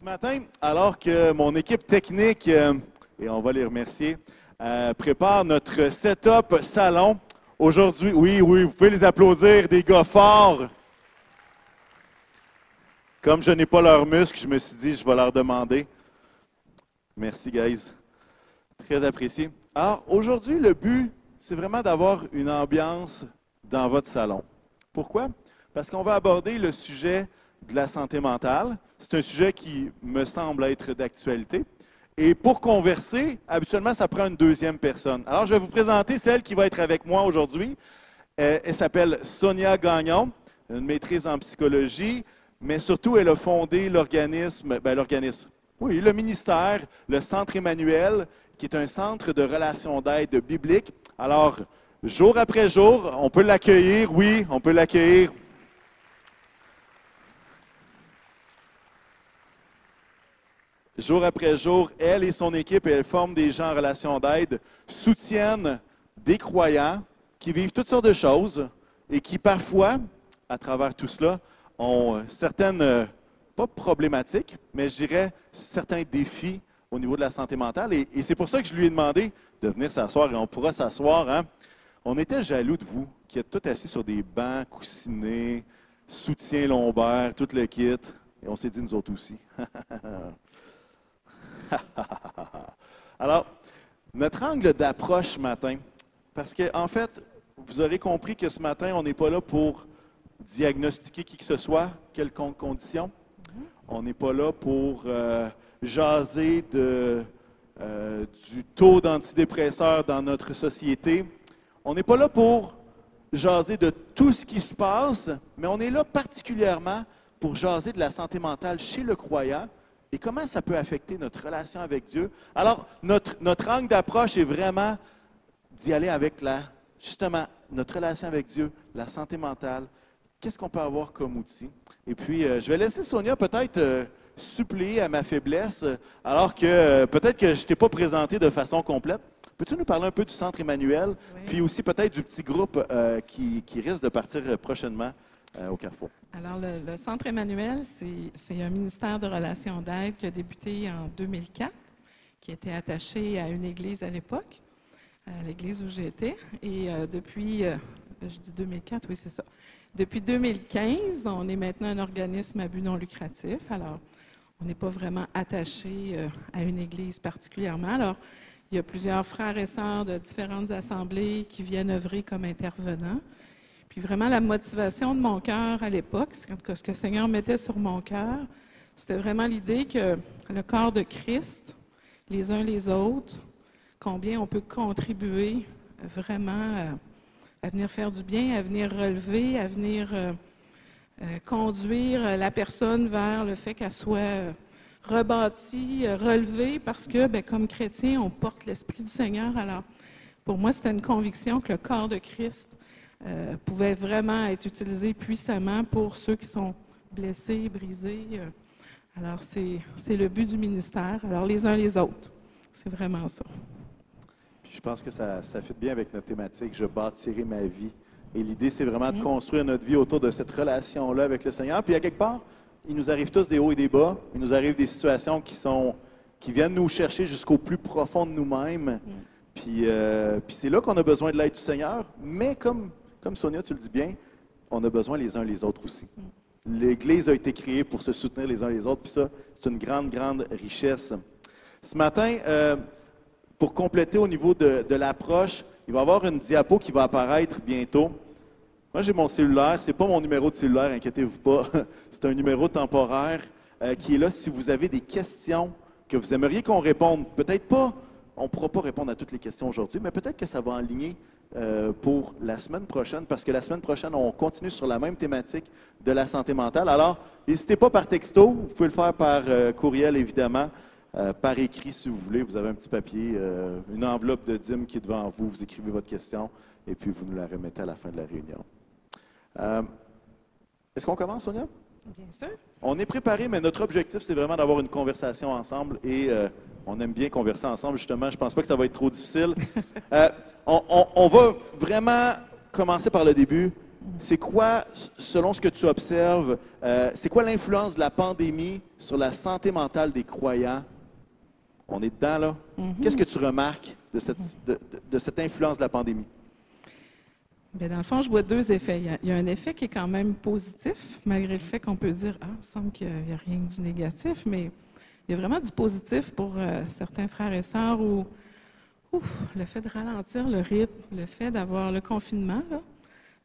Ce matin, alors que mon équipe technique, euh, et on va les remercier, euh, prépare notre setup salon, aujourd'hui, oui, oui, vous pouvez les applaudir, des gars forts. Comme je n'ai pas leurs muscles, je me suis dit, je vais leur demander. Merci, guys. Très apprécié. Alors, aujourd'hui, le but, c'est vraiment d'avoir une ambiance dans votre salon. Pourquoi? Parce qu'on va aborder le sujet de la santé mentale. C'est un sujet qui me semble être d'actualité. Et pour converser, habituellement, ça prend une deuxième personne. Alors, je vais vous présenter celle qui va être avec moi aujourd'hui. Euh, Elle, s'appelle Sonia Gagnon, une maîtrise en psychologie, mais surtout, elle a fondé l'organisme, ben, l'organisme, oui, le ministère, le Centre Emmanuel, qui est un centre de relations d'aide biblique. Alors, jour après jour, on peut l'accueillir, oui, on peut l'accueillir. Jour après jour, elle et son équipe, elle forment des gens en relation d'aide, soutiennent des croyants qui vivent toutes sortes de choses et qui parfois, à travers tout cela, ont euh, certaines, euh, pas problématiques, mais je dirais certains défis au niveau de la santé mentale. Et, et c'est pour ça que je lui ai demandé de venir s'asseoir et on pourra s'asseoir. hein. On était jaloux de vous, qui êtes tous assis sur des bancs coussinés, soutien lombaire, tout le kit. Et on s'est dit, nous autres aussi. Alors, notre angle d'approche ce matin, parce qu'en en fait, vous aurez compris que ce matin, on n'est pas là pour diagnostiquer qui que ce soit, quelconque condition. On n'est pas là pour euh, jaser de, euh, du taux d'antidépresseurs dans notre société. On n'est pas là pour jaser de tout ce qui se passe, mais on est là particulièrement pour jaser de la santé mentale chez le croyant et comment ça peut affecter notre relation avec Dieu? Alors, notre, notre angle d'approche est vraiment d'y aller avec la, justement, notre relation avec Dieu, la santé mentale. Qu'est-ce qu'on peut avoir comme outil? Et puis, euh, je vais laisser Sonia peut-être euh, suppléer à ma faiblesse, alors que euh, peut-être que je ne t'ai pas présenté de façon complète. Peux-tu nous parler un peu du Centre Emmanuel, Oui. puis aussi peut-être du petit groupe euh, qui, qui risque de partir prochainement? Au Carrefour? Alors, le, Centre Emmanuel, c'est un ministère de relations d'aide qui a débuté en 2004, qui était attaché à une église à l'époque, à l'église où j'étais. Et euh, depuis, euh, je dis 2004, oui, c'est ça. Depuis 2015, on est maintenant un organisme à but non lucratif. Alors, on n'est pas vraiment attaché euh, à une église particulièrement. Alors, il y a plusieurs frères et sœurs de différentes assemblées qui viennent œuvrer comme intervenants. Puis vraiment, la motivation de mon cœur à l'époque, ce que le Seigneur mettait sur mon cœur, c'était vraiment l'idée que le corps de Christ, les uns les autres, combien on peut contribuer vraiment euh, à venir faire du bien, à venir relever, à venir euh, euh, conduire la personne vers le fait qu'elle soit rebâtie, relevée, parce que, ben, comme chrétien, on porte l'Esprit du Seigneur. Alors, pour moi, c'était une conviction que le corps de Christ euh, pouvait vraiment être utilisé puissamment pour ceux qui sont blessés, brisés. euh. Alors, c'est le but du ministère. Alors, les uns les autres. C'est vraiment ça. Puis je pense que ça, ça fit bien avec notre thématique Je bâtirai ma vie. Et l'idée, c'est vraiment de Mhm. construire notre vie autour de cette relation-là avec le Seigneur. Puis à quelque part, il nous arrive tous des hauts et des bas. Il nous arrive des situations qui sont qui viennent nous chercher jusqu'au plus profond de nous-mêmes. Puis, euh, puis c'est là qu'on a besoin de l'aide du Seigneur. Mais comme, comme Sonia, tu le dis bien, on a besoin les uns les autres aussi. L'Église a été créée pour se soutenir les uns les autres. Puis ça, c'est une grande, grande richesse. Ce matin, euh, pour compléter au niveau de, l'approche, il va y avoir une diapo qui va apparaître bientôt. Moi, j'ai mon cellulaire. Ce n'est pas mon numéro de cellulaire, inquiétez-vous pas. C'est un numéro temporaire euh, qui est là si vous avez des questions que vous aimeriez qu'on réponde. Peut-être pas, on ne pourra pas répondre à toutes les questions aujourd'hui, mais peut-être que ça va enligner euh, pour la semaine prochaine, parce que la semaine prochaine, on continue sur la même thématique de la santé mentale. Alors, n'hésitez pas par texto, vous pouvez le faire par euh, courriel, évidemment. Euh, par écrit si vous voulez. Vous avez un petit papier, une enveloppe de dîmes qui est devant vous. Vous écrivez votre question et puis vous nous la remettez à la fin de la réunion. Est-ce qu'on commence, Sonia? Bien sûr. On est préparé, mais notre objectif, c'est vraiment d'avoir une conversation ensemble et euh, on aime bien converser ensemble, justement. Je pense pas que ça va être trop difficile. Euh, on, on- on va vraiment commencer par le début. c'est quoi, selon ce que tu observes, euh, c'est quoi l'influence de la pandémie sur la santé mentale des croyants? On est dedans, là. Mhm. Qu'est-ce que tu remarques de cette, de, de cette influence de la pandémie? Bien, dans le fond, je vois deux effets. Il y, a, un effet qui est quand même positif, malgré le fait qu'on peut dire, ah, il me semble qu'il n'y a, rien du négatif, mais il y a vraiment du positif pour euh, certains frères et sœurs où le fait de ralentir le rythme, le fait d'avoir le confinement,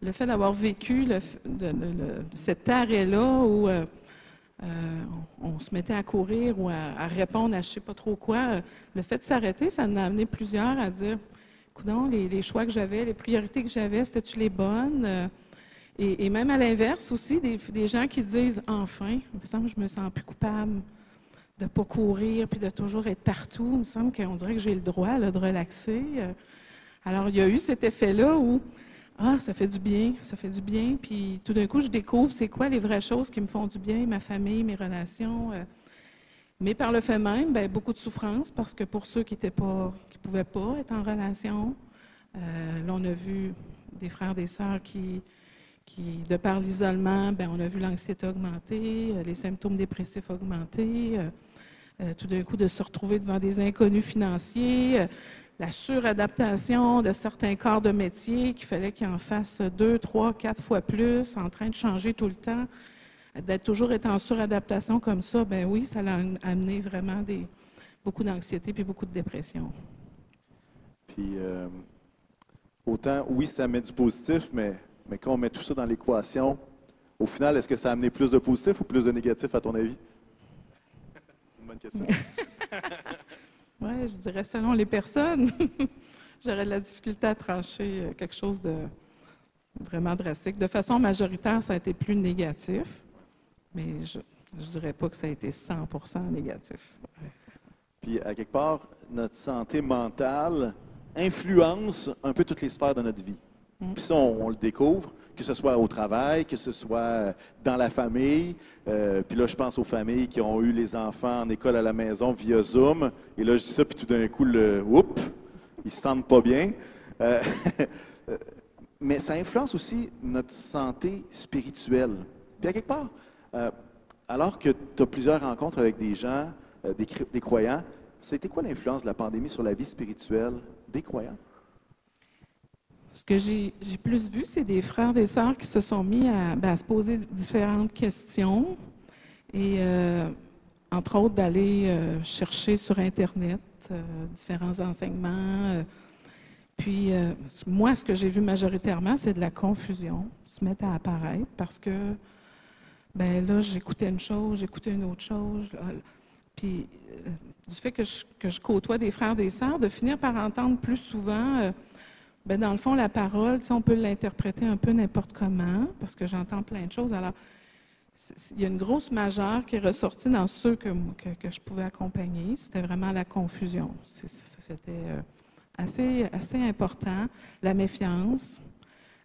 le fait d'avoir vécu cet arrêt-là où euh, euh, on, se mettait à courir ou à, répondre à je ne sais pas trop quoi, le fait de s'arrêter, ça en a amené plusieurs à dire Les, choix que j'avais, les priorités que j'avais, c'était-tu les bonnes? Euh, et, même à l'inverse aussi, des, gens qui disent Enfin, il me semble que je me sens plus coupable de ne pas courir puis de toujours être partout. Il me semble qu'on dirait que j'ai le droit de relaxer. Euh. Alors, il y a eu cet effet-là où ah, ça fait du bien, ça fait du bien. Puis tout d'un coup, je découvre c'est quoi les vraies choses qui me font du bien, ma famille, mes relations. Euh. Mais par le fait même, bien, beaucoup de souffrance parce que pour ceux qui ne pouvaient pas être en relation, euh, là, on a vu des frères, des sœurs qui, de par l'isolement, bien, on a vu l'anxiété augmenter, euh, les symptômes dépressifs augmenter, euh, tout d'un coup de se retrouver devant des inconnus financiers, la suradaptation de certains corps de métier qu'il fallait qu'ils en fassent deux, trois, quatre fois plus, en train de changer tout le temps d'être toujours être en suradaptation comme ça, ben oui, ça a amené vraiment des, beaucoup d'anxiété puis beaucoup de dépression. Puis, euh, autant, oui, ça met du positif, mais, mais quand on met tout ça dans l'équation, au final, est-ce que ça a amené plus de positif ou plus de négatif, à ton avis? Une bonne question. oui, je dirais selon les personnes. J'aurais de la difficulté à trancher euh, quelque chose de vraiment drastique. De façon majoritaire, ça a été plus négatif mais je ne dirais pas que ça a été 100% négatif. Ouais. Puis, à quelque part, notre santé mentale influence un peu toutes les sphères de notre vie. Mm. Puis ça, on, on, le découvre, que ce soit au travail, que ce soit dans la famille. Euh, puis là, je pense aux familles qui ont eu les enfants en école à la maison via Zoom. Et là, je dis ça, puis tout d'un coup, le oups, ils se sentent pas bien. Euh, mais ça influence aussi notre santé spirituelle. Puis à quelque part, euh, alors que tu as plusieurs rencontres avec des gens, euh, des, des, croyants, c'était quoi l'influence de la pandémie sur la vie spirituelle des croyants? Ce que j'ai plus vu, c'est des frères, des sœurs qui se sont mis à, ben, se poser différentes questions et, euh, entre autres, d'aller euh, chercher sur Internet euh, différents enseignements. puis, moi, ce que j'ai vu majoritairement, c'est de la confusion se mettre à apparaître parce que ben là, j'écoutais une chose, j'écoutais une autre chose. Puis, du fait que je, côtoie des frères, des sœurs, de finir par entendre plus souvent, euh, ben dans le fond, la parole, on peut l'interpréter un peu n'importe comment, parce que j'entends plein de choses. Alors, il y a une grosse majeure qui est ressortie dans ceux que, que, je pouvais accompagner. C'était vraiment la confusion. C'était euh, assez, assez important. La méfiance.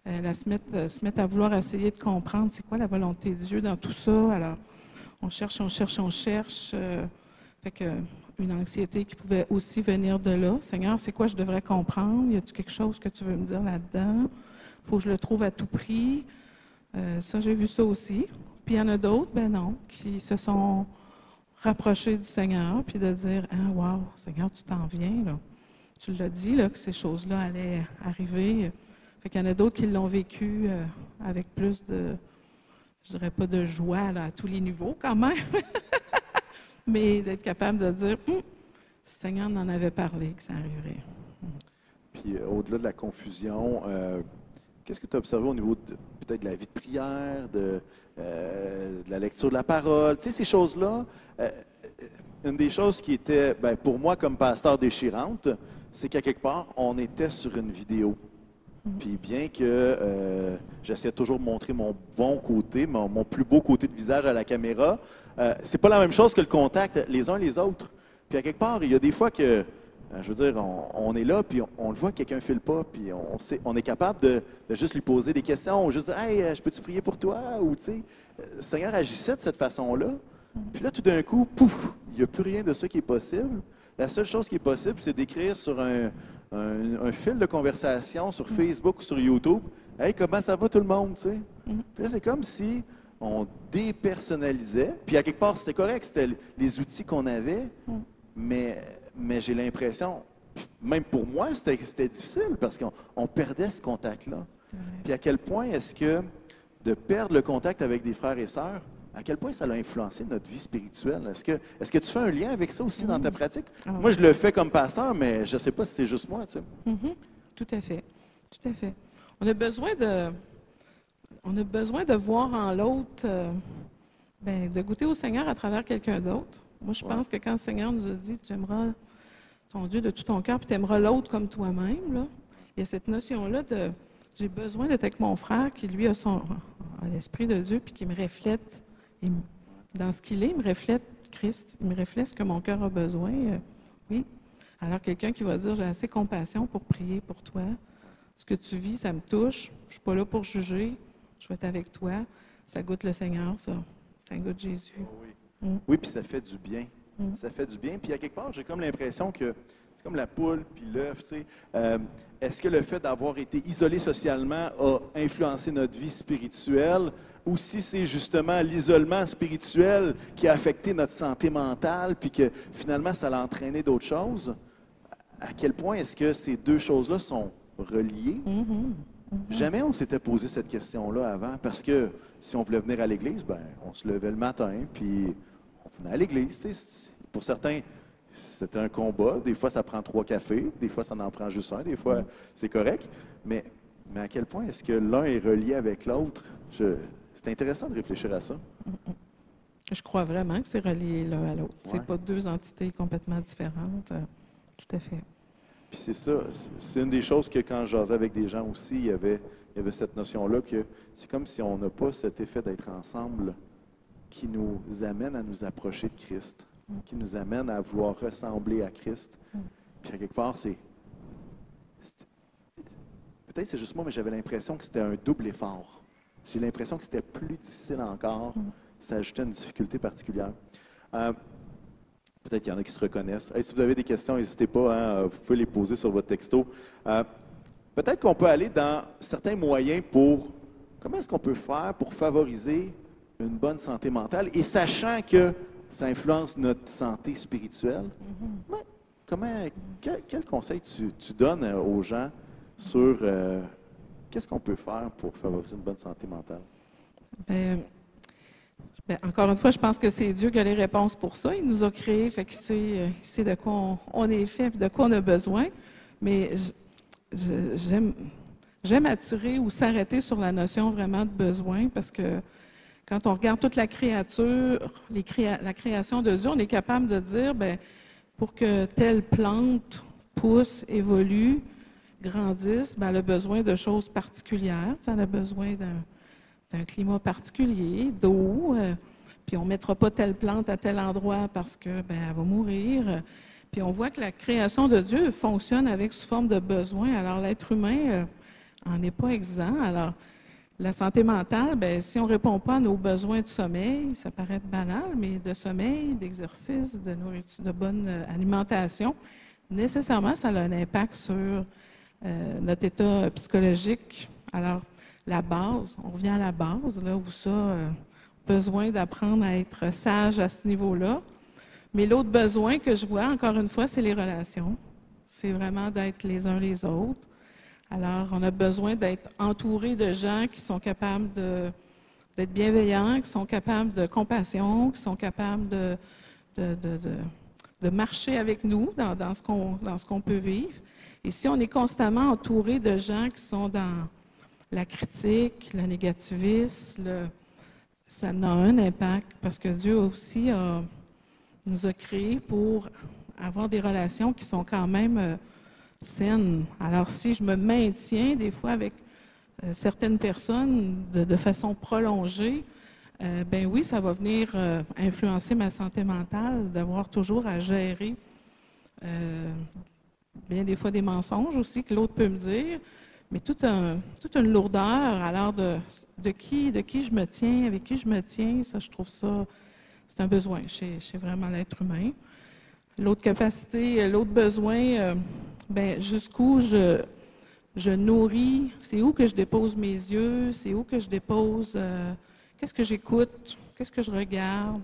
Euh, la, se, mettre, à vouloir essayer de comprendre c'est quoi la volonté de Dieu dans tout ça. Alors, on cherche, on cherche, on cherche. Fait que une anxiété qui pouvait aussi venir de là. Seigneur, c'est quoi je devrais comprendre? Y a-t-il quelque chose que tu veux me dire là-dedans? Faut que je le trouve à tout prix. Euh, ça, j'ai vu ça aussi. Puis il y en a d'autres, ben non, qui se sont rapprochés du Seigneur, puis de dire, ah, wow, Seigneur, tu t'en viens, là. Tu l'as dit, là, que ces choses-là allaient arriver. Fait qu'il y en a d'autres qui l'ont vécu euh, avec plus de, je dirais pas de joie là, à tous les niveaux quand même, mais d'être capable de dire, hum, le Seigneur en avait parlé, que ça arriverait. Puis euh, au-delà de la confusion, euh, qu'est-ce que tu as observé au niveau peut-être de la vie de prière, de, euh, de, la lecture de la parole, tu sais, ces choses-là? Euh, une des choses qui était, ben, pour moi comme pasteur déchirante, c'est qu'à quelque part, on était sur une vidéo. Puis bien que euh, j'essaie toujours de montrer mon bon côté, mon, mon, plus beau côté de visage à la caméra, euh, c'est pas la même chose que le contact les uns les autres. Puis à quelque part, il y a des fois que, euh, je veux dire, on, on, est là, puis on, on le voit que quelqu'un file pas, puis on, sait, on est capable de, de, juste lui poser des questions, ou juste dire, hey, je peux-tu prier pour toi, ou tu sais, le Seigneur agissait de cette façon-là. Puis là, tout d'un coup, pouf, il n'y a plus rien de ça qui est possible. La seule chose qui est possible, c'est d'écrire sur un, un, un fil de conversation sur Facebook ou sur YouTube. Hey, comment ça va tout le monde, tu sais? Mhm. Puis là, c'est comme si on dépersonnalisait. Puis à quelque part, c'était correct, c'était les outils qu'on avait, Mhm. mais, mais j'ai l'impression, même pour moi, c'était difficile parce qu'on on perdait ce contact-là. Puis à quel point est-ce que de perdre le contact avec des frères et sœurs, à quel point ça a influencé notre vie spirituelle? Est-ce que, est que tu fais un lien avec ça aussi dans ta pratique? Ah Moi, je le fais comme pasteur, mais je ne sais pas si c'est juste moi. Tu sais. Mhm. Tout à fait. Tout à fait. On a besoin de, on a besoin de voir en l'autre, euh, ben, de goûter au Seigneur à travers quelqu'un d'autre. Moi, je Ouais. pense que quand le Seigneur nous a dit, tu aimeras ton Dieu de tout ton cœur, puis tu aimeras l'autre comme toi-même, là, il y a cette notion-là de, j'ai besoin d'être avec mon frère qui, lui, a, son, a l'Esprit de Dieu, puis qui me reflète, il dans ce qu'il est, il me reflète Christ, il me reflète ce que mon cœur a besoin. euh, oui, alors, quelqu'un qui va dire J'ai assez compassion pour prier pour toi. Ce que tu vis, ça me touche. Je ne suis pas là pour juger. Je vais être avec toi. Ça goûte le Seigneur, ça. Ça goûte Jésus. Oui, Mm. oui puis ça fait du bien. Mm. Ça fait du bien. Puis à quelque part, j'ai comme l'impression que c'est comme la poule puis l'œuf. tu sais. Euh, Est-ce que le fait d'avoir été isolé socialement a influencé notre vie spirituelle? Ou si c'est justement l'isolement spirituel qui a affecté notre santé mentale puis que finalement ça a entraîné d'autres choses? À quel point est-ce que ces deux choses-là sont reliées? Mhm. Jamais on s'était posé cette question-là avant, parce que si on voulait venir à l'église, ben, on se levait le matin, puis on venait à l'église. Pour certains, c'était un combat. Des fois, ça prend trois cafés, des fois, ça en prend juste un, des fois, c'est correct. Mais, mais à quel point est-ce que l'un est relié avec l'autre? C'est intéressant de réfléchir à ça. Je crois vraiment que c'est relié l'un à l'autre. Ouais. C'est pas deux entités complètement différentes. Euh, Tout à fait. Puis c'est ça, c'est- une des choses que quand je jasais avec des gens aussi, il y avait, il y avait cette notion-là que c'est comme si on n'a pas cet effet d'être ensemble qui nous amène à nous approcher de Christ, Mm. qui nous amène à vouloir ressembler à Christ. Mm. Puis à quelque part, c'est... c'est- Peut-être c'est juste moi, mais j'avais l'impression que c'était un double effort. J'ai l'impression que c'était plus difficile encore. Mm. Ça ajoutait une difficulté particulière. Euh, Peut-être qu'il y en a qui se reconnaissent. Hey, si vous avez des questions, n'hésitez pas, hein, vous pouvez les poser sur votre texto. Euh, Peut-être qu'on peut aller dans certains moyens pour comment est-ce qu'on peut faire pour favoriser une bonne santé mentale? Et sachant que ça influence notre santé spirituelle. Mhm. Ouais. Comment, quel, quel conseil tu, tu donnes euh, aux gens sur euh, qu'est-ce qu'on peut faire pour favoriser une bonne santé mentale? Ben, ben, encore une fois, je pense que c'est Dieu qui a les réponses pour ça. Il nous a créés, fait qu'il sait, il sait de quoi on, est fait, de quoi on a besoin. Mais j'aime, attirer ou s'arrêter sur la notion vraiment de besoin parce que quand on regarde toute la créature, la création de Dieu, on est capable de dire, ben, pour que telle plante pousse, évolue, grandisse, ben, elle a besoin de choses particulières. Elle a besoin d'un d'un climat particulier, d'eau, euh, puis on ne mettra pas telle plante à tel endroit parce que ben, elle va mourir. Euh, Puis on voit que la création de Dieu fonctionne avec sous forme de besoin. Alors l'être humain euh, en est pas exempt. Alors la santé mentale, ben, si on ne répond pas à nos besoins de sommeil, ça paraît banal, mais de sommeil, d'exercice, de nourriture, de bonne euh, alimentation, nécessairement, ça a un impact sur euh, notre état psychologique. Alors, la base, on revient à la base, là où ça, euh, besoin d'apprendre à être sage à ce niveau-là. Mais l'autre besoin que je vois, encore une fois, c'est les relations. C'est vraiment d'être les uns les autres. Alors, on a besoin d'être entouré de gens qui sont capables de- d'être bienveillants, qui sont capables de compassion, qui sont capables de, marcher avec nous dans ce qu'on dans ce qu'on peut vivre. Et si on est constamment entouré de gens qui sont dans la critique, le négativisme, ça a un impact parce que Dieu aussi nous a créés pour avoir des relations qui sont quand même euh, saines. Alors si je me maintiens des fois avec euh, certaines personnes de, façon prolongée, euh, ben oui, ça va venir influencer ma santé mentale, d'avoir toujours à gérer bien des fois des mensonges aussi que l'autre peut me dire, mais tout un, toute une lourdeur. Alors de, de qui, de qui je me tiens, avec qui je me tiens, ça, je trouve ça, c'est un besoin chez, chez vraiment l'être humain. L'autre capacité, l'autre besoin, ben, jusqu'où je, je nourris, c'est où que je dépose mes yeux, c'est où que je dépose, qu'est-ce que j'écoute, qu'est-ce que je regarde.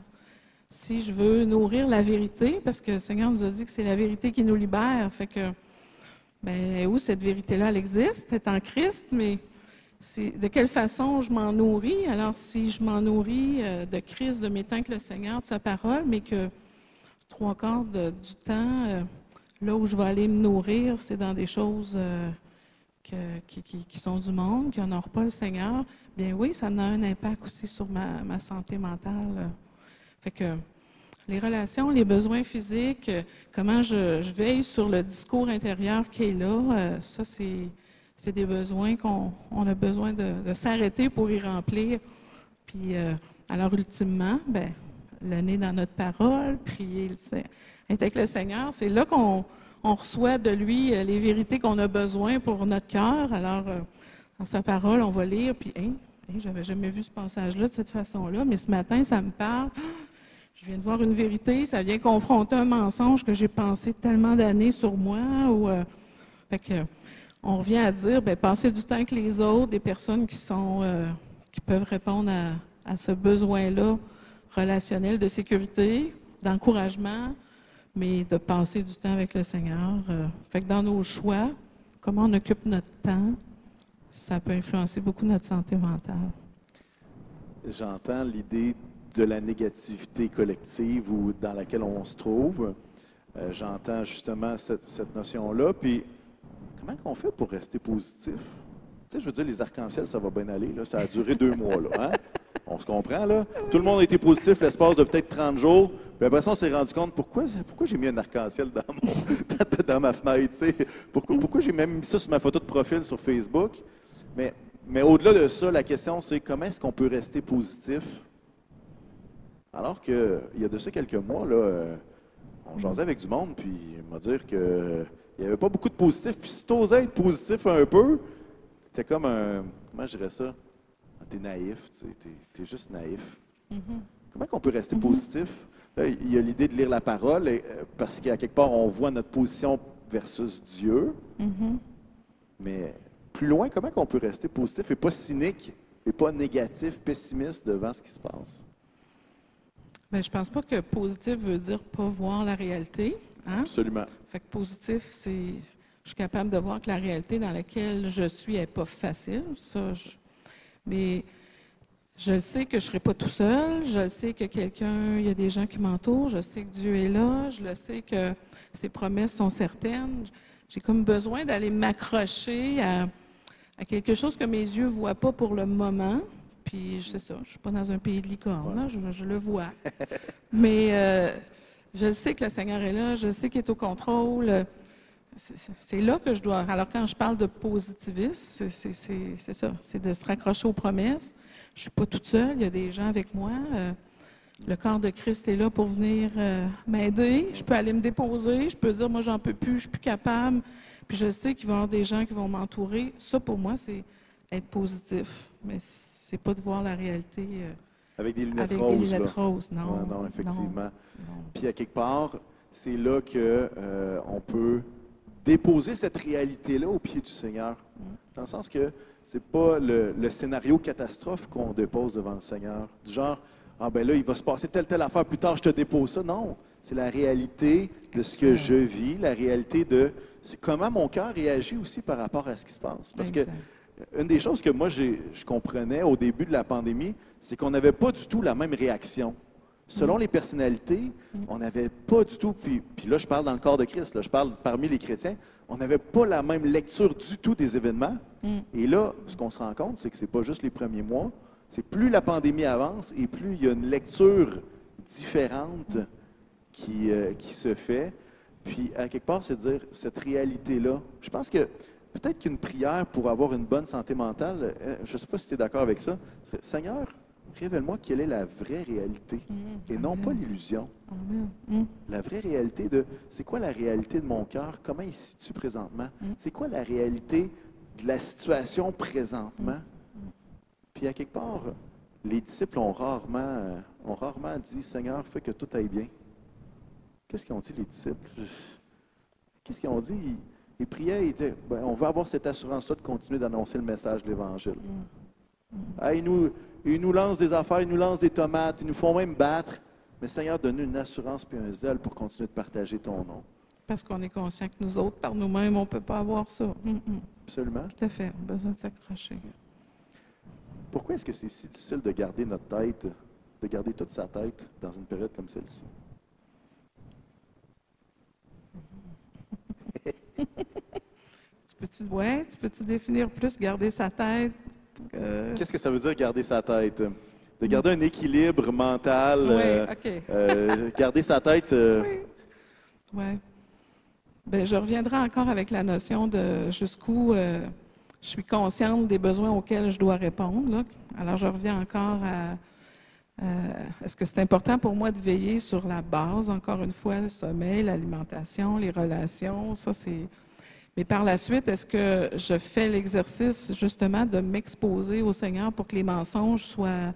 Si je veux nourrir la vérité, parce que le Seigneur nous a dit que c'est la vérité qui nous libère, fait que, ben, où cette vérité-là, elle existe, elle est en Christ, mais de quelle façon je m'en nourris? Alors, si je m'en nourris euh, de Christ, de mes temps avec le Seigneur, de sa parole, mais que trois quarts du temps, euh, là où je vais aller me nourrir, c'est dans des choses euh, qui, sont du monde, qui n'honorent pas le Seigneur, bien oui, ça a un impact aussi sur ma, santé mentale. Fait que les relations, les besoins physiques, comment je, veille sur le discours intérieur qui est là, ça, c'est des besoins qu'on a besoin de, s'arrêter pour y remplir. Puis, euh, alors, ultimement, ben, le nez dans notre parole, prier, avec le Seigneur, c'est là qu'on reçoit de lui euh, les vérités qu'on a besoin pour notre cœur. Alors, euh, dans sa parole, on va lire, puis, hein, hein, j'avais jamais vu ce passage-là de cette façon-là, mais ce matin, ça me parle. Je viens de voir une vérité, ça vient confronter un mensonge que j'ai pensé tellement d'années sur moi. Ou, fait que, on revient à dire, bien, passer du temps avec les autres, des personnes qui euh, peuvent répondre à, ce besoin-là relationnel de sécurité, d'encouragement, mais de passer du temps avec le Seigneur. Euh, fait que dans nos choix, comment on occupe notre temps, ça peut influencer beaucoup notre santé mentale. J'entends l'idée de la négativité collective ou dans laquelle on se trouve. Euh, j'entends justement cette, cette notion-là. Puis comment on fait pour rester positif? Tu sais, je veux dire, les arcs-en-ciel, ça va bien aller. Là. Ça a duré deux mois. Là, hein? On se comprend, là? Tout le monde a été positif l'espace de peut-être 30 jours. Puis après ça, on s'est rendu compte pourquoi, pourquoi j'ai mis un arc-en-ciel dans, dans ma fenêtre. Pourquoi, pourquoi j'ai même mis ça sur ma photo de profil sur Facebook? Mais, mais au-delà de ça, la question, c'est comment est-ce qu'on peut rester positif? Alors qu'il y a de ça quelques mois, là, euh, on jasait avec du monde, puis il m'a dit que il n'y avait pas beaucoup de positifs. Puis si tu osais être positif un peu, c'était comme un. Comment je dirais ça? Ah, tu es naïf, tu es, juste naïf. Mm-hmm. Comment on peut rester mm-hmm. positif? il y a l'idée de lire la parole, euh, parce qu'à quelque part, on voit notre position versus Dieu. Mm-hmm. Mais plus loin, comment on peut rester positif et pas cynique et pas négatif, pessimiste devant ce qui se passe? Bien, je pense pas que positif veut dire pas voir la réalité. Hein? Absolument. Fait que positif, c'est. Je suis capable de voir que la réalité dans laquelle je suis n'est pas facile. Ça, mais je sais que je ne serai pas tout seul. Je sais que quelqu'un, il y a des gens qui m'entourent. Je sais que Dieu est là. Je le sais que ses promesses sont certaines. J'ai comme besoin d'aller m'accrocher à, quelque chose que mes yeux ne voient pas pour le moment. Puis, c'est ça, je ne suis pas dans un pays de licorne, je, le vois. Mais euh, je sais que le Seigneur est là, je sais qu'il est au contrôle. C'est là que je dois. Alors, quand je parle de positivisme, c'est ça, c'est de se raccrocher aux promesses. Je ne suis pas toute seule, il y a des gens avec moi. Euh, le corps de Christ est là pour venir euh, m'aider. Je peux aller me déposer, je peux dire, moi, j'en peux plus, je suis plus capable. Puis je sais qu'il va y avoir des gens qui vont m'entourer. Ça, pour moi, c'est être positif. Mais c'est pas de voir la réalité. Euh, avec des lunettes Avec roses. Des lunettes roses, non. non, effectivement. Puis à quelque part, c'est là qu'on euh, peut déposer cette réalité-là au pied du Seigneur. Mm. Dans le sens que c'est pas le, scénario catastrophe qu'on dépose devant le Seigneur. Du genre, ah ben là, il va se passer telle, telle affaire, plus tard je te dépose ça. Non, c'est la réalité de ce que je vis, la réalité de comment mon cœur réagit aussi par rapport à ce qui se passe. Parce que une des choses que moi, je comprenais au début de la pandémie, c'est qu'on n'avait pas du tout la même réaction. Selon mm. les personnalités, mm. on n'avait pas du tout, puis, là je parle dans le corps de Christ, là, je parle parmi les chrétiens, on n'avait pas la même lecture du tout des événements. Mm. Et là, ce qu'on se rend compte, c'est que ce n'est pas juste les premiers mois, c'est plus la pandémie avance et plus il y a une lecture différente qui, euh, qui se fait. Puis, à quelque part, c'est dire cette réalité-là. Je pense que peut-être qu'une prière pour avoir une bonne santé mentale, euh, je ne sais pas si tu es d'accord avec ça, Seigneur, révèle-moi quelle est la vraie réalité mm. et non pas l'illusion. Mm. La vraie réalité de c'est quoi la réalité de mon cœur, comment il se situe présentement, mm. c'est quoi la réalité de la situation présentement? Puis à quelque part, les disciples ont rarement, ont rarement dit Seigneur, fais que tout aille bien. Qu'est-ce qu'ils ont dit, les disciples? Qu'est-ce qu'ils ont dit? Ils priaient, ils disaient, Ben, on veut avoir cette assurance-là de continuer d'annoncer le message de l'Évangile. Ah, ils, nous, ils nous lancent des affaires, ils nous lancent des tomates, ils nous font même battre. Mais Seigneur, donne-nous une assurance puis un zèle pour continuer de partager ton nom. Parce qu'on est conscient que nous autres, par nous-mêmes, on ne peut pas avoir ça. Hum. Absolument. Tout à fait. On a besoin de s'accrocher. Pourquoi est-ce que c'est si difficile de garder notre tête, de garder toute sa tête dans une période comme celle-ci? Peux-tu ouais, tu peux-tu définir plus garder sa tête? euh, Qu'est-ce que ça veut dire garder sa tête? De garder un équilibre mental, Oui, euh, OK. euh, garder sa tête. euh, Oui. Ouais. Ben, je reviendrai encore avec la notion de jusqu'où euh, je suis consciente des besoins auxquels je dois répondre. là. Alors, je reviens encore à est-ce que c'est important pour moi de veiller sur la base, encore une fois, le sommeil, l'alimentation, les relations, ça c'est. Mais par la suite, est-ce que je fais l'exercice justement de m'exposer au Seigneur pour que les mensonges soient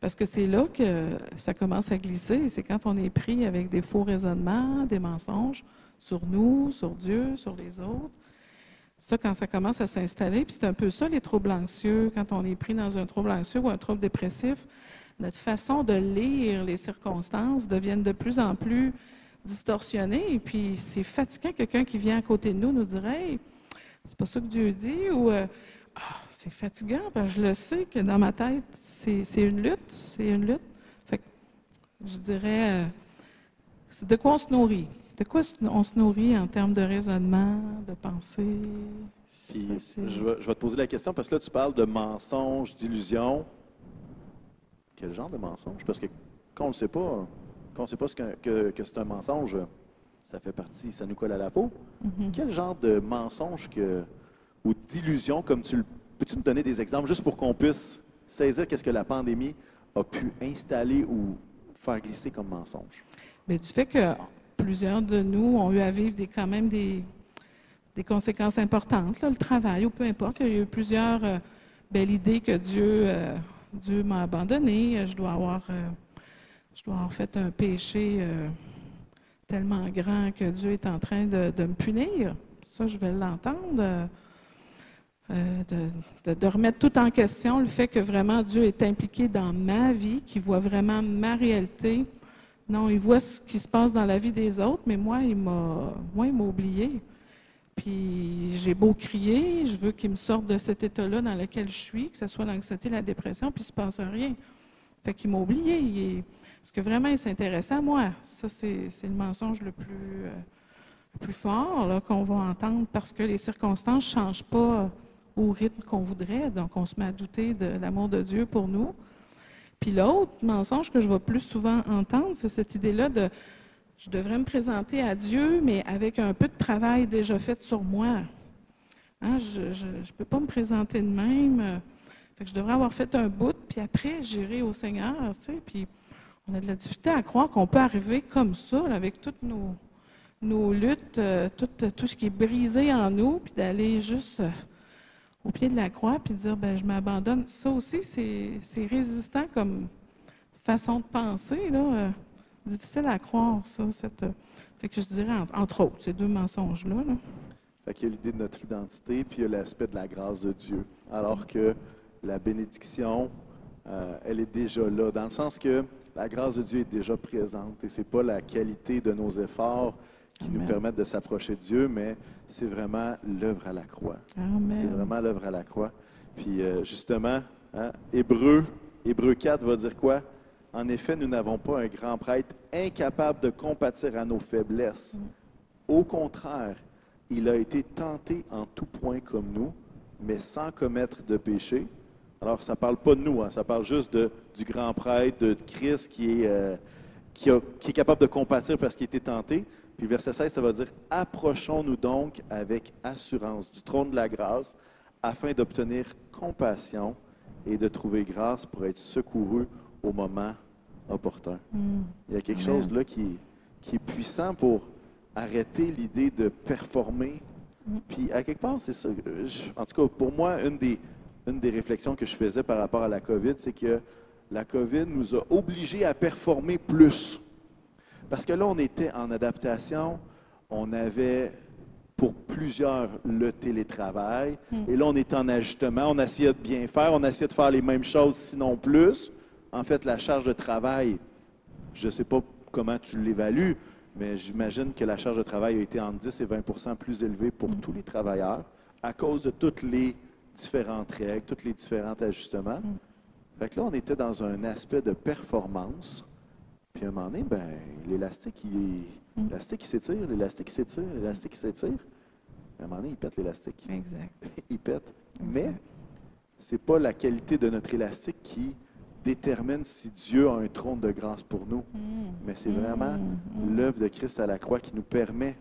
parce que c'est là que ça commence à glisser. C'est quand on est pris avec des faux raisonnements, des mensonges sur nous, sur Dieu, sur les autres. Ça, quand ça commence à s'installer, puis c'est un peu ça les troubles anxieux, quand on est pris dans un trouble anxieux ou un trouble dépressif, notre façon de lire les circonstances deviennent de plus en plus distorsionnées. Et puis c'est fatigant, quelqu'un qui vient à côté de nous nous dirait Hey, c'est pas ça que Dieu dit, ou euh, Ah, c'est fatigant, parce que je le sais que dans ma tête, c'est c'est une lutte, c'est une lutte. Fait que je dirais, euh, c'est de quoi on se nourrit? De quoi on se nourrit en termes de raisonnement, de pensée? Puis, Ça, c'est- je, vais, je vais te poser la question parce que là, tu parles de mensonges, d'illusions. Quel genre de mensonge? Parce que quand on ne sait pas, quand on ne sait pas ce que, que c'est un mensonge, ça fait partie, ça nous colle à la peau. Mhm. Quel genre de mensonge que, ou d'illusion, comme tu le. Peux-tu nous donner des exemples juste pour qu'on puisse saisir qu'est-ce que la pandémie a pu installer ou faire glisser comme mensonge? Mais du fait que plusieurs de nous ont eu à vivre des, quand même des, des conséquences importantes, là, le travail ou peu importe, il y a eu plusieurs euh, belles idées que Dieu, euh, Dieu m'a abandonné. Je dois avoir, euh, je dois avoir fait un péché euh, tellement grand que Dieu est en train de, me punir. Ça, je vais l'entendre. euh, de remettre tout en question, le fait que vraiment Dieu est impliqué dans ma vie, qu'il voit vraiment ma réalité. Non, il voit ce qui se passe dans la vie des autres, mais moi, il m'a, moi, il m'a oublié. Puis j'ai beau crier, je veux qu'il me sorte de cet état-là dans lequel je suis, que ce soit l'anxiété, la dépression, puis il ne se passe rien. Fait qu'il m'a oublié. Il est- Est-ce que vraiment il s'intéresse à moi? Ça, c'est, le mensonge le plus, euh, fort qu'on va entendre parce que les circonstances ne changent pas au rythme qu'on voudrait. Donc, on se met à douter de l'amour de Dieu pour nous. Puis l'autre mensonge que je vais plus souvent entendre, c'est cette idée-là de je devrais me présenter à Dieu, mais avec un peu de travail déjà fait sur moi. Hein, je ne peux pas me présenter de même. euh, Fait que je devrais avoir fait un bout, puis après, j'irai au Seigneur. tu sais, Puis on a de la difficulté à croire qu'on peut arriver comme ça, avec toutes nos, nos luttes, euh, tout, tout ce qui est brisé en nous, puis d'aller juste euh, au pied de la croix, puis dire, ben, je m'abandonne. Ça aussi, c'est résistant comme façon de penser, là. euh, difficile à croire, ça. Cette, euh, fait que je dirais, entre, autres, ces deux mensonges-là. là. Fait qu'il y a l'idée de notre identité, puis il y a l'aspect de la grâce de Dieu. Alors que la bénédiction, euh, elle est déjà là, dans le sens que la grâce de Dieu est déjà présente. Et ce n'est pas la qualité de nos efforts qui nous permettent de s'approcher de Dieu, mais c'est vraiment l'œuvre à la croix. C'est vraiment l'œuvre à la croix. Puis euh, justement, hein, Hébreu, Hébreu 4 va dire quoi? En effet, nous n'avons pas un grand prêtre incapable de compatir à nos faiblesses. Au contraire, il a été tenté en tout point comme nous, mais sans commettre de péché. Alors, ça ne parle pas de nous, hein, ça parle juste de, du grand prêtre, de Christ qui est, euh, qui, a- qui est capable de compatir parce qu'il a été tenté. Puis verset 16, ça va dire Approchons-nous donc avec assurance du trône de la grâce afin d'obtenir compassion et de trouver grâce pour être secouru au moment opportun. Mm. Il y a quelque Amen. chose là qui, qui est puissant pour arrêter l'idée de performer. Mm. Puis à quelque part, c'est ça. je- en tout cas, pour moi, une des, une des réflexions que je faisais par rapport à la COVID, c'est que la COVID nous a obligés à performer plus. Parce que là, on était en adaptation, on avait pour plusieurs le télétravail, Mm. et là, on est en ajustement, on essayait de bien faire, on essayait de faire les mêmes choses, sinon plus. En fait, la charge de travail, je ne sais pas comment tu l'évalues, mais j'imagine que la charge de travail a été entre 10 et 20% plus élevée pour tous les travailleurs à cause de toutes les différentes règles, tous les différents ajustements. Fait que là, on était dans un aspect de performance. Puis à un moment donné, ben, l'élastique, il, Mm. l'élastique, il s'étire, l'élastique, il s'étire, l'élastique, il s'étire. À un moment donné, il pète l'élastique. Exact. il pète. Mais Exact. c'est pas la qualité de notre élastique qui détermine si Dieu a un trône de grâce pour nous. Mm. Mais c'est vraiment Mm, mm. l'œuvre de Christ à la croix qui nous permet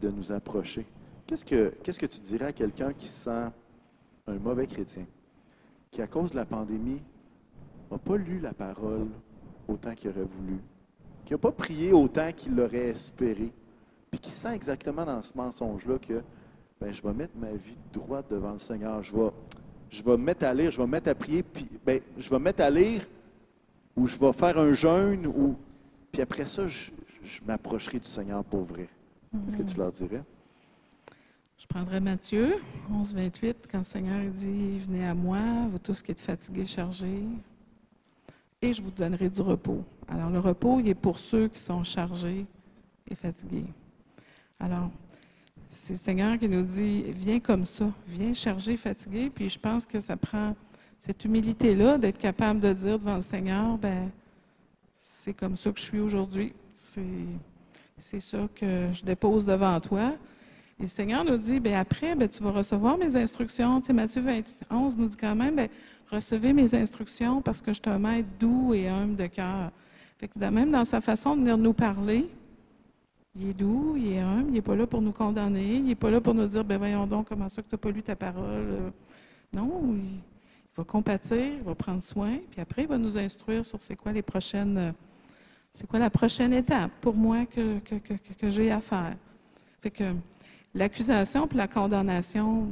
de nous approcher. Qu'est-ce que, qu'est-ce que tu dirais à quelqu'un qui se sent un mauvais chrétien, qui à cause de la pandémie n'a pas lu la parole autant qu'il aurait voulu, qui n'a pas prié autant qu'il l'aurait espéré, puis qui sent exactement dans ce mensonge-là que ben, je vais mettre ma vie droite devant le Seigneur, je vais, je vais me mettre à lire, je vais me mettre à prier, puis ben, je vais me mettre à lire ou je vais faire un jeûne, ou puis après ça, je, je m'approcherai du Seigneur pour vrai. Qu'est-ce que tu leur dirais? Je prendrai Matthieu 11, 28, quand le Seigneur dit Venez à moi, vous tous qui êtes fatigués, chargés, et je vous donnerai du repos. Alors, le repos, il est pour ceux qui sont chargés et fatigués. Alors, c'est le Seigneur qui nous dit Viens comme ça, viens chargé, fatigué. Puis je pense que ça prend cette humilité-là d'être capable de dire devant le Seigneur ben, C'est comme ça que je suis aujourd'hui. C'est, ça que je dépose devant toi. Et le Seigneur nous dit, ben après, ben, tu vas recevoir mes instructions. Tu sais, Matthieu 21 nous dit quand même, ben, recevez mes instructions parce que je un maître doux et humble de cœur. Fait que même dans sa façon de venir nous parler, il est doux, il est humble, il n'est pas là pour nous condamner, il n'est pas là pour nous dire, ben voyons donc, comment ça que tu n'as pas lu ta parole. Non, il, va compatir, il va prendre soin, puis après, il va nous instruire sur c'est quoi les prochaines, c'est quoi la prochaine étape pour moi que j'ai à faire. Fait que l'accusation puis la condamnation,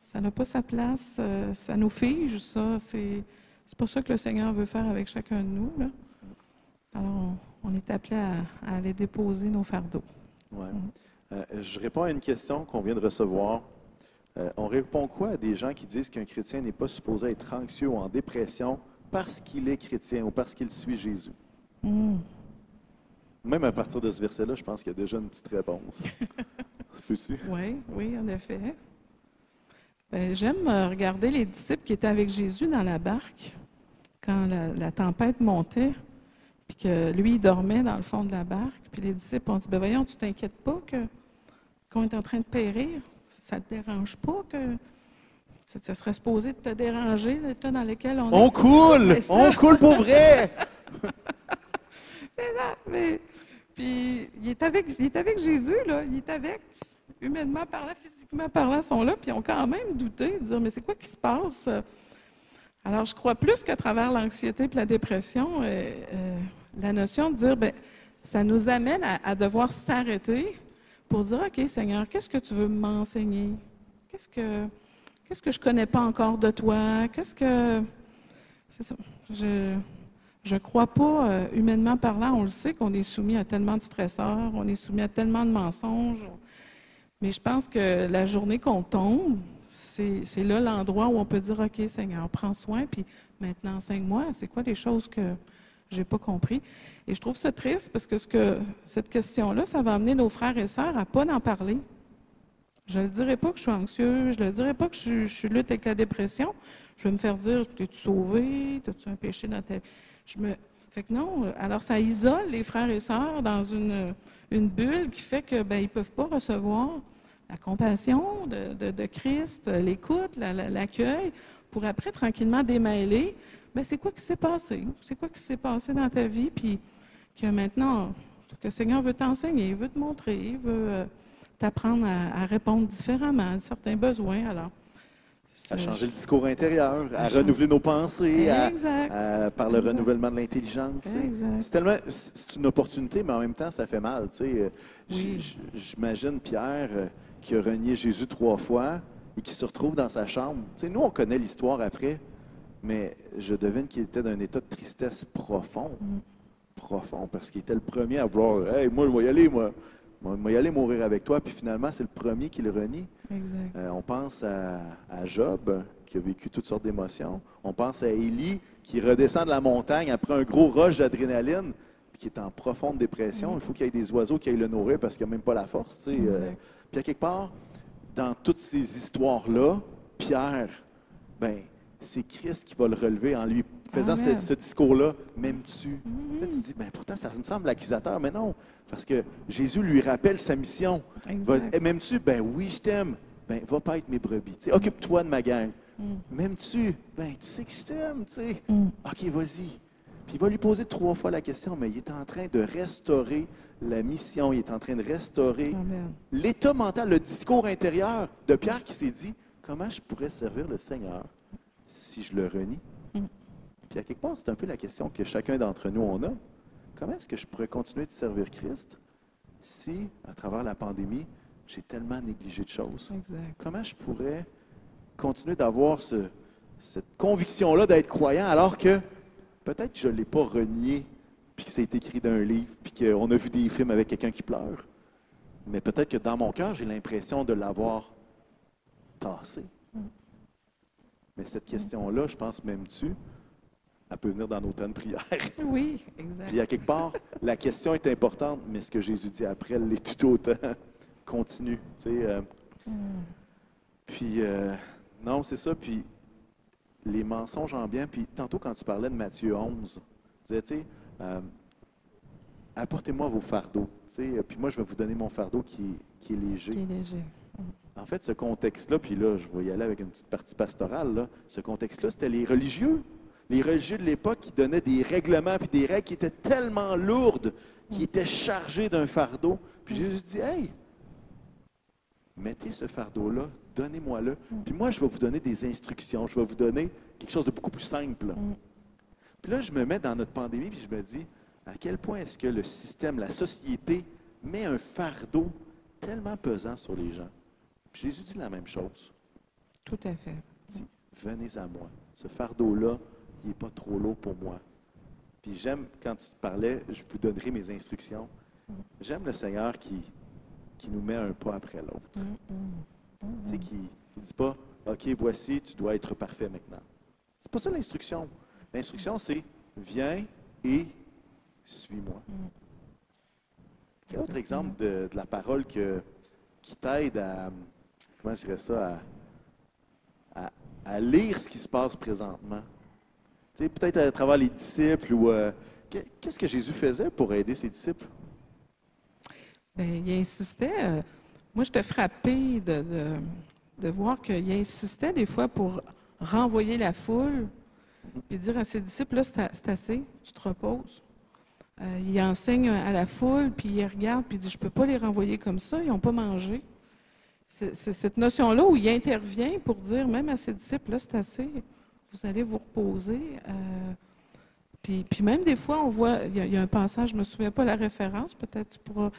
ça n'a pas sa place, euh, ça nous fige, ça. C'est, c'est pas ça que le Seigneur veut faire avec chacun de nous. Là. Alors, on, on est appelé à, à aller déposer nos fardeaux. Ouais. Euh, je réponds à une question qu'on vient de recevoir. Euh, on répond quoi à des gens qui disent qu'un chrétien n'est pas supposé être anxieux ou en dépression parce qu'il est chrétien ou parce qu'il suit Jésus? Hmm. Même à partir de ce verset-là, je pense qu'il y a déjà une petite réponse. Oui, oui, en effet. Ben, j'aime euh, regarder les disciples qui étaient avec Jésus dans la barque quand la, la tempête montait, puis que lui, il dormait dans le fond de la barque. Puis les disciples ont dit, ben voyons, tu t'inquiètes pas que, qu'on est en train de périr? Ça ne te dérange pas que ça, ça serait supposé de te déranger, l'état dans lequel on, On est? coule! C'est ça. On coule pour vrai! Mais, puis il est, avec, il est avec Jésus, là. Il est avec, humainement parlant, physiquement parlant, sont là, puis ils ont quand même douté, dire, mais c'est quoi qui se passe? Alors, je crois plus qu'à travers l'anxiété et la dépression, euh, euh, la notion de dire, ben, ça nous amène à, devoir s'arrêter pour dire, OK, Seigneur, qu'est-ce que tu veux m'enseigner? Qu'est-ce que, qu'est-ce que je connais pas encore de toi? Qu'est-ce que... C'est ça. Je, je crois pas, euh, humainement parlant, on le sait qu'on est soumis à tellement de stresseurs, on est soumis à tellement de mensonges. Mais je pense que la journée qu'on tombe, c'est là l'endroit où on peut dire OK, Seigneur, prends soin, puis maintenant enseigne-moi. C'est quoi les choses que j'ai pas compris? Et je trouve ça triste parce que, ce que cette question-là, ça va amener nos frères et sœurs à pas en parler. Je ne dirai pas que je suis anxieux, je ne dirai pas que je, je lutte avec la dépression. Je vais me faire dire T'es-tu sauvé As-tu un péché dans ta vie? Je me... Fait que non. euh, Alors, ça isole les frères et sœurs dans une, une bulle qui fait que ben, ils peuvent pas recevoir la compassion de, de- Christ, l'écoute, la- la- l'accueil, pour après tranquillement démêler. Ben, c'est quoi qui s'est passé? C'est quoi qui s'est passé dans ta vie? Puis que maintenant, que le Seigneur veut t'enseigner, il veut te montrer, il veut euh, t'apprendre à, à répondre différemment à certains besoins. Alors, À changer le discours intérieur, à renouveler nos pensées, à, par le Exact. renouvellement de l'intelligence. C'est tellement, c'est une opportunité, mais en même temps, ça fait mal. Euh, Oui. J'imagine Pierre euh, qui a renié Jésus trois fois et qui se retrouve dans sa chambre. Nous, on connaît l'histoire après, mais je devine qu'il était dans un état de tristesse profond. Mm. profond parce qu'il était le premier à vouloir Hey, moi, je vais y aller, moi. Vais y aller mourir avec toi. Puis finalement, c'est le premier qui le renie. Exact. Euh, on pense à, à Job, qui a vécu toutes sortes d'émotions. On pense à Élie, qui redescend de la montagne après un gros rush d'adrénaline, puis qui est en profonde dépression. Il faut qu'il y ait des oiseaux qui aillent le nourrir parce qu'il n'a même pas la force. tu sais. Euh, puis à quelque part, dans toutes ces histoires-là, Pierre, ben, c'est Christ qui va le relever en lui faisant ce, discours-là, m'aimes-tu? Mhm. Là, tu te dis, ben, pourtant, ça me semble l'accusateur, mais non, parce que Jésus lui rappelle sa mission. Eh, M'aimes-tu? Ben oui, je t'aime. Ben, va pas être mes brebis. Occupe-toi de ma gang. Mm. M'aimes-tu? Ben, tu sais que je t'aime, tu sais. Mm. OK, vas-y. Puis il va lui poser trois fois la question, mais il est en train de restaurer la mission, il est en train de restaurer l'état mental, le discours intérieur de Pierre qui s'est dit comment je pourrais servir le Seigneur? Si je le renie Mm. Puis à quelque part, c'est un peu la question que chacun d'entre nous on a. Comment est-ce que je pourrais continuer de servir Christ si, à travers la pandémie, j'ai tellement négligé de choses? Exact. Comment je pourrais continuer d'avoir ce- cette conviction-là d'être croyant alors que peut-être que je ne l'ai pas renié, puis que c'est écrit dans un livre, puis qu'on a vu des films avec quelqu'un qui pleure. Mais peut-être que dans mon cœur, j'ai l'impression de l'avoir tassé. Mm. Mais cette question-là, je pense, m'aimes-tu? Elle peut venir dans nos temps de prière. Oui, exact. Puis à quelque part, la question est importante, mais ce que Jésus dit après l'est tout autant. Continue. tu sais, euh, Mm. puis, euh, non, c'est ça. Puis, les mensonges en bien. Puis, tantôt, quand tu parlais de Matthieu 11, tu disais, tu sais, euh, apportez-moi vos fardeaux. Tu sais, puis moi, je vais vous donner mon fardeau qui, qui est léger. Qui est léger. En fait, ce contexte-là, puis là, je vais y aller avec une petite partie pastorale, là, ce contexte-là, c'était les religieux. Les religieux de l'époque qui donnaient des règlements puis des règles qui étaient tellement lourdes, qui étaient chargées d'un fardeau. Puis Jésus dit, hey, mettez ce fardeau-là, donnez-moi-le. Puis moi, je vais vous donner des instructions, je vais vous donner quelque chose de beaucoup plus simple. Mm. Puis là, je me mets dans notre pandémie, puis je me dis, à quel point est-ce que le système, la société, met un fardeau tellement pesant sur les gens? Puis Jésus dit la même chose. Tout à fait. Il dit, venez à moi. Ce fardeau-là, il n'est pas trop lourd pour moi. Puis j'aime, quand tu parlais, je vous donnerai mes instructions. J'aime le Seigneur qui, qui nous met un pas après l'autre. Mm, mm. Tu sais, qui ne dit pas, OK, voici, tu dois être parfait maintenant. C'est pas ça l'instruction. L'instruction, c'est viens et suis-moi. Mm. Quel autre exemple de, de la parole que, qui t'aide à, comment je dirais ça, à, lire ce qui se passe présentement? Tu sais, peut-être à travers les disciples ou euh, qu'est- qu'est-ce que Jésus faisait pour aider ses disciples? Ben, il insistait. euh, moi, j'étais frappée de, de, voir qu'il insistait des fois pour renvoyer la foule et dire à ses disciples, là, c'est assez, tu te reposes. Euh, il enseigne à la foule, puis il regarde, puis il dit, je ne peux pas les renvoyer comme ça, ils n'ont pas mangé. C'est cette notion-là où il intervient pour dire, même à ses disciples, là, c'est assez, vous allez vous reposer. Euh, puis, même des fois, on voit, il y, a- un passage, je me souviens pas la référence, peut-être tu pourras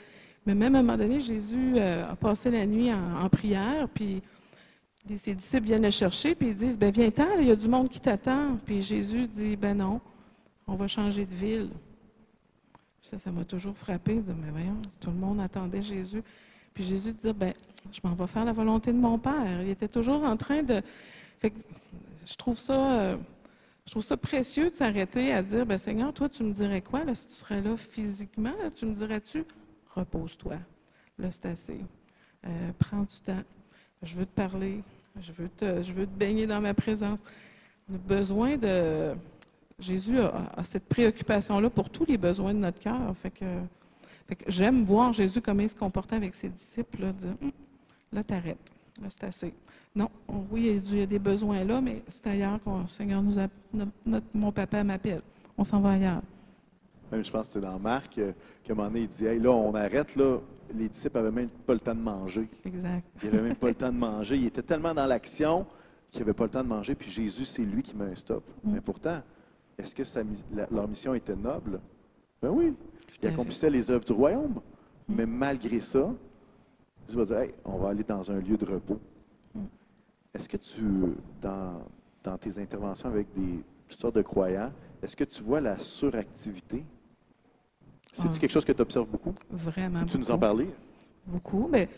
mais même à un moment donné, Jésus euh, a passé la nuit en, prière, puis ses disciples viennent le chercher, puis ils disent, ben viens-t'en, il y a du monde qui t'attend. Puis Jésus dit, ben non, on va changer de ville. Ça, ça m'a toujours frappé, de mais voyons, tout le monde attendait Jésus. Puis Jésus dit, ben, je m'en vais faire la volonté de mon Père. Il était toujours en train de... Fait que je trouve ça... euh, je trouve précieux de s'arrêter à dire, ben Seigneur, toi, tu me dirais quoi là, si tu serais là physiquement? tu me dirais-tu, repose-toi. Là, c'est assez. Euh, prends du temps. Je veux te parler. Je veux te, je veux te baigner dans ma présence. A besoin de. Jésus a, cette préoccupation-là pour tous les besoins de notre cœur. J'aime voir Jésus comment il se comportait avec ses disciples. Là, dire, Hum, là, t'arrêtes. Là, c'est assez. Non, on- oui, il y a des besoins là, mais c'est ailleurs qu'on Seigneur nous a, notre- notre- mon papa m'appelle. On s'en va ailleurs. Même, je pense que c'est dans Marc euh, moment donné, il dit Hey, là, on arrête, là. Les disciples n'avaient même pas le temps de manger. Exact. Ils n'avaient même pas le temps de manger. Ils étaient tellement dans l'action qu'ils n'avaient pas le temps de manger. Puis Jésus, c'est lui qui met un stop. Mm. Mais pourtant, est-ce que sa mi- la- leur mission était noble? Ben oui. Fait. accomplissaient les œuvres du royaume. Mm. Mais malgré ça, Jésus va dire Hey, on va aller dans un lieu de repos. Mm. Est-ce que tu, dans, dans tes interventions avec des, toutes sortes de croyants, est-ce que tu vois la suractivité? C'est-tu Ah. quelque chose que tu observes beaucoup? Vraiment. Tu nous en parlais? Beaucoup. Mais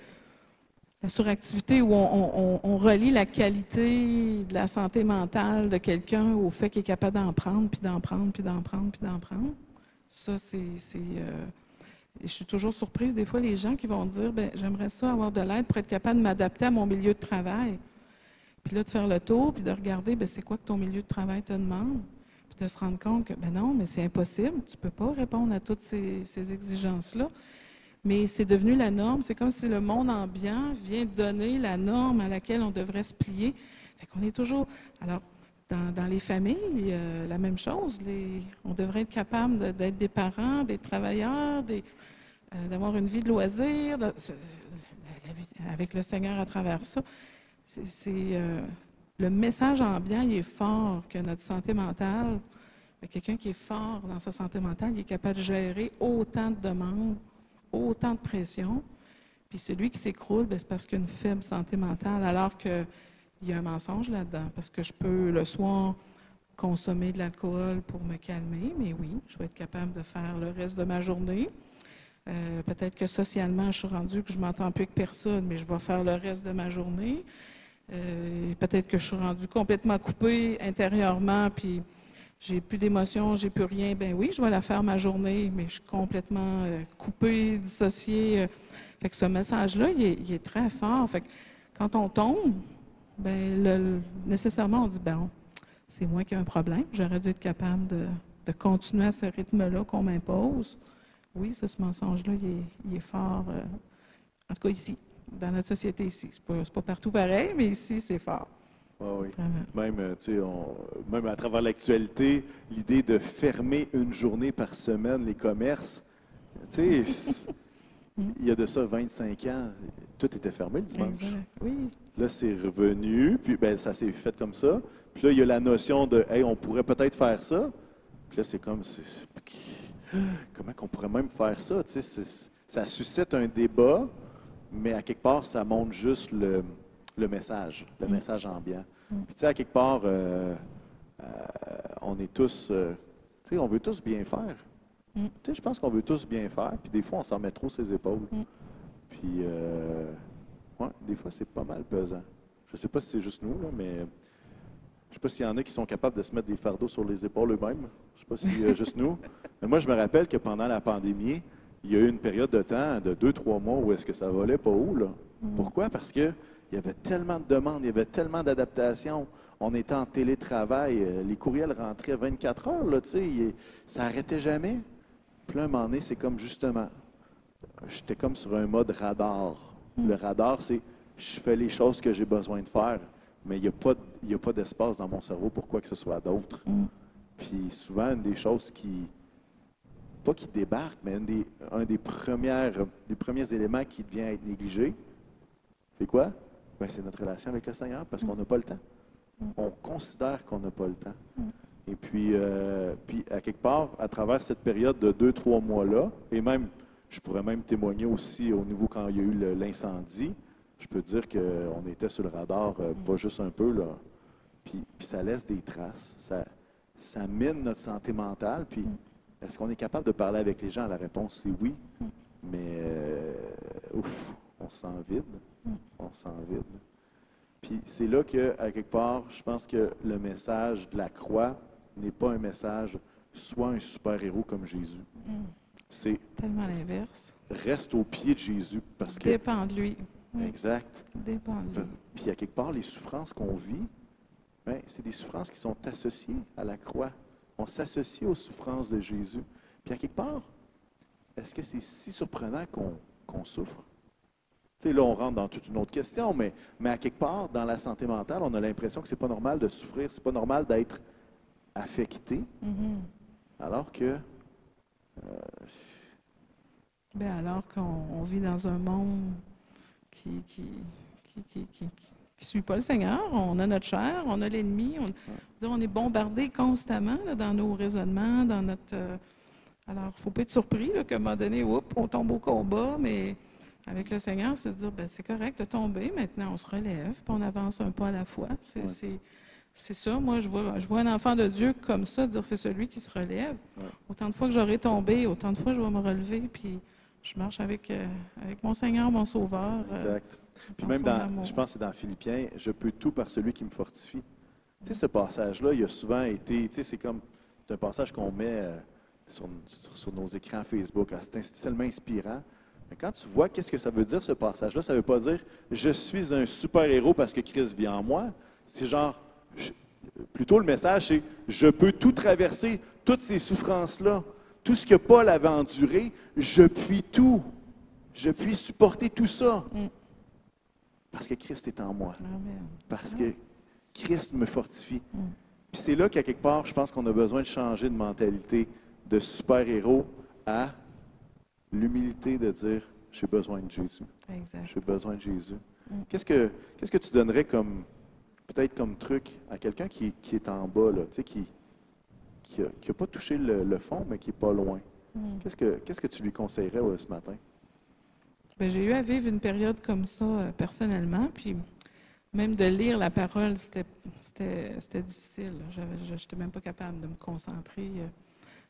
la suractivité où on- on relie la qualité de la santé mentale de quelqu'un au fait qu'il est capable d'en prendre, puis d'en prendre, puis d'en prendre, puis d'en prendre. Ça, c'est. euh, je suis toujours surprise des fois les gens qui vont dire ben j'aimerais ça avoir de l'aide pour être capable de m'adapter à mon milieu de travail. Puis là, de faire le tour, puis de regarder ben, c'est quoi que ton milieu de travail te demande? Puis de se rendre compte que ben non, mais c'est impossible. Tu ne peux pas répondre à toutes ces, ces exigences-là. Mais c'est devenu la norme. C'est comme si le monde ambiant vient donner la norme à laquelle on devrait se plier. Fait qu'on est toujours. Alors, dans, les familles, euh, la même chose. On devrait être capable d'être des parents, des travailleurs, euh, d'avoir une vie de vie avec le Seigneur à travers ça. Euh, le message ambiant, il est fort que notre santé mentale. Quelqu'un qui est fort dans sa santé mentale, il est capable de gérer autant de demandes, autant de pression. Puis celui qui s'écroule, ben, c'est parce qu'il a une faible santé mentale, alors qu'il y a un mensonge là-dedans. Parce que je peux le soir consommer de l'alcool pour me calmer, mais oui, je vais être capable de faire le reste de ma journée. Euh, Peut-être que socialement, je suis rendu que je m'entends plus avec personne, mais je vais faire le reste de ma journée. Euh, Peut-être que je suis rendu complètement coupé intérieurement, puis j'ai plus d'émotions, j'ai plus rien. Ben oui, je vais la faire ma journée, mais je suis complètement euh, coupé, dissocié. euh. Fait que ce message-là, il il est très fort. Fait que quand on tombe, ben le- le- nécessairement, on dit, ben, c'est moi qui ai un problème. J'aurais dû être capable de, de continuer à ce rythme-là qu'on m'impose. Oui, ça, ce mensonge-là, il est, il est fort. euh, en tout cas, ici, dans notre société ici. C'est pas, c'est pas partout pareil, mais ici, c'est fort. Ah oui. Vraiment. Même, euh, tu sais, on- même à travers l'actualité, l'idée de fermer une journée par semaine les commerces, tu sais, il y a de ça 25 ans, tout était fermé le dimanche. Exact. Oui. Là, c'est revenu, puis ben, ça s'est fait comme ça. Puis là, il y a la notion de, hey, on pourrait peut-être faire ça. Puis là, c'est comme, comment qu'on pourrait même faire ça? Tu sais, ça suscite un débat, mais à quelque part, ça montre juste le, le message, le Mm. message ambiant. Mm. Puis tu sais, à quelque part, euh, euh, on est tous, euh, tu sais, on veut tous bien faire. Mm. Tu sais, je pense qu'on veut tous bien faire, puis des fois, on s'en met trop ses épaules. Mm. Puis, euh, ouais, des fois, c'est pas mal pesant. Je sais pas si c'est juste nous, là, mais je sais pas s'il y en a qui sont capables de se mettre des fardeaux sur les épaules eux-mêmes. Je sais pas si c'est juste nous. Mais moi, je me rappelle que pendant la pandémie, il y a eu une période de temps, de deux, trois mois, où est-ce que ça volait pas haut, là. Mm. Pourquoi? Parce que il y avait tellement de demandes, il y avait tellement d'adaptations. On était en télétravail, euh, les courriels rentraient 24 heures, là, tu sais, ça n'arrêtait jamais. Puis là, un moment donné, c'est comme justement, j'étais comme sur un mode radar. Mm. Le radar, c'est je fais les choses que j'ai besoin de faire, mais il n'y a pas, il y a pas d'espace dans mon cerveau pour quoi que ce soit d'autre. Mm. Puis souvent, une des choses qui, pas qui débarque, mais une des- un des, premières, des premiers éléments qui devient être négligé, c'est quoi? Ben, c'est notre relation avec le Seigneur, parce qu'on n'a pas le temps. On considère qu'on n'a pas le temps. Mm. Et puis, euh, puis, à quelque part, à travers cette période de deux, trois mois-là, et même, je pourrais même témoigner aussi au niveau quand il y a eu l'incendie, je peux dire qu'on était sur le radar, euh, pas juste un peu, là. Puis, puis ça laisse des traces. Ça, ça mine notre santé mentale. Puis, Mm. est-ce qu'on est capable de parler avec les gens? La réponse, c'est oui. Mm. Mais, euh, ouf, on se sent vide. Mm. On se sent vide. Puis, c'est là que, à quelque part, je pense que le message de la croix n'est pas un message, soit un super-héros comme Jésus. Mm. C'est Tellement l'inverse. reste au pied de Jésus. Parce que, Dépend de lui. Oui, exact. Dépend de lui. Puis à quelque part, les souffrances qu'on vit, ben, c'est des souffrances qui sont associées à la croix. On s'associe aux souffrances de Jésus. Puis à quelque part, est-ce que c'est si surprenant qu'on qu'on souffre? Tu sais, là, on rentre dans toute une autre question, mais, mais à quelque part, dans la santé mentale, on a l'impression que c'est pas normal de souffrir, c'est pas normal d'être affecté, Mhm. alors que Ben alors qu'on on vit dans un monde qui ne qui, qui, qui, qui- suit pas le Seigneur, on a notre chair, on a l'ennemi, on, on est bombardé constamment là, dans nos raisonnements, dans notre. euh, alors, il ne faut pas être surpris là, qu'à un moment donné, oups, on tombe au combat, mais avec le Seigneur, c'est de dire ben, c'est correct de tomber, maintenant on se relève, puis on avance un pas à la fois. C'est Ouais. C'est- ça, moi, je vois, je vois un enfant de Dieu comme ça, dire c'est celui qui se relève. Autant de fois que j'aurai tombé, autant de fois je vais me relever, puis je marche avec, euh, avec mon Seigneur, mon Sauveur. Euh, exact. puis même dans, je pense que c'est dans Philippiens, je peux tout par celui qui me fortifie. Tu sais, ce passage-là, il a souvent été, tu sais, c'est comme, c'est un passage qu'on met euh, sur, sur, nos écrans Facebook. Ah, c'est tellement inspirant. Mais quand tu vois qu'est-ce que ça veut dire, ce passage-là, ça ne veut pas dire je suis un super-héros parce que Christ vit en moi. C'est genre, plutôt le message, c'est je peux tout traverser, toutes ces souffrances-là, tout ce que Paul avait enduré, je puis tout. Je puis supporter tout ça. Mm. Parce que Christ est en moi. Parce que Christ me fortifie. Mm. Puis c'est là qu'à quelque part, je pense qu'on a besoin de changer de mentalité de super-héros à l'humilité de dire j'ai besoin de Jésus. J'ai besoin de Jésus. Mm. Qu'est-ce que qu'est-ce que tu donnerais comme peut-être comme truc à quelqu'un qui, est en bas, là, qui n'a pas touché le, fond, mais qui n'est pas loin? Mm. Qu'est-ce que qu'est-ce que tu lui conseillerais ce matin? Ben, j'ai eu à vivre une période comme ça euh, personnellement, puis même de lire la parole, c'était difficile. Je n'étais même pas capable de me concentrer. Euh.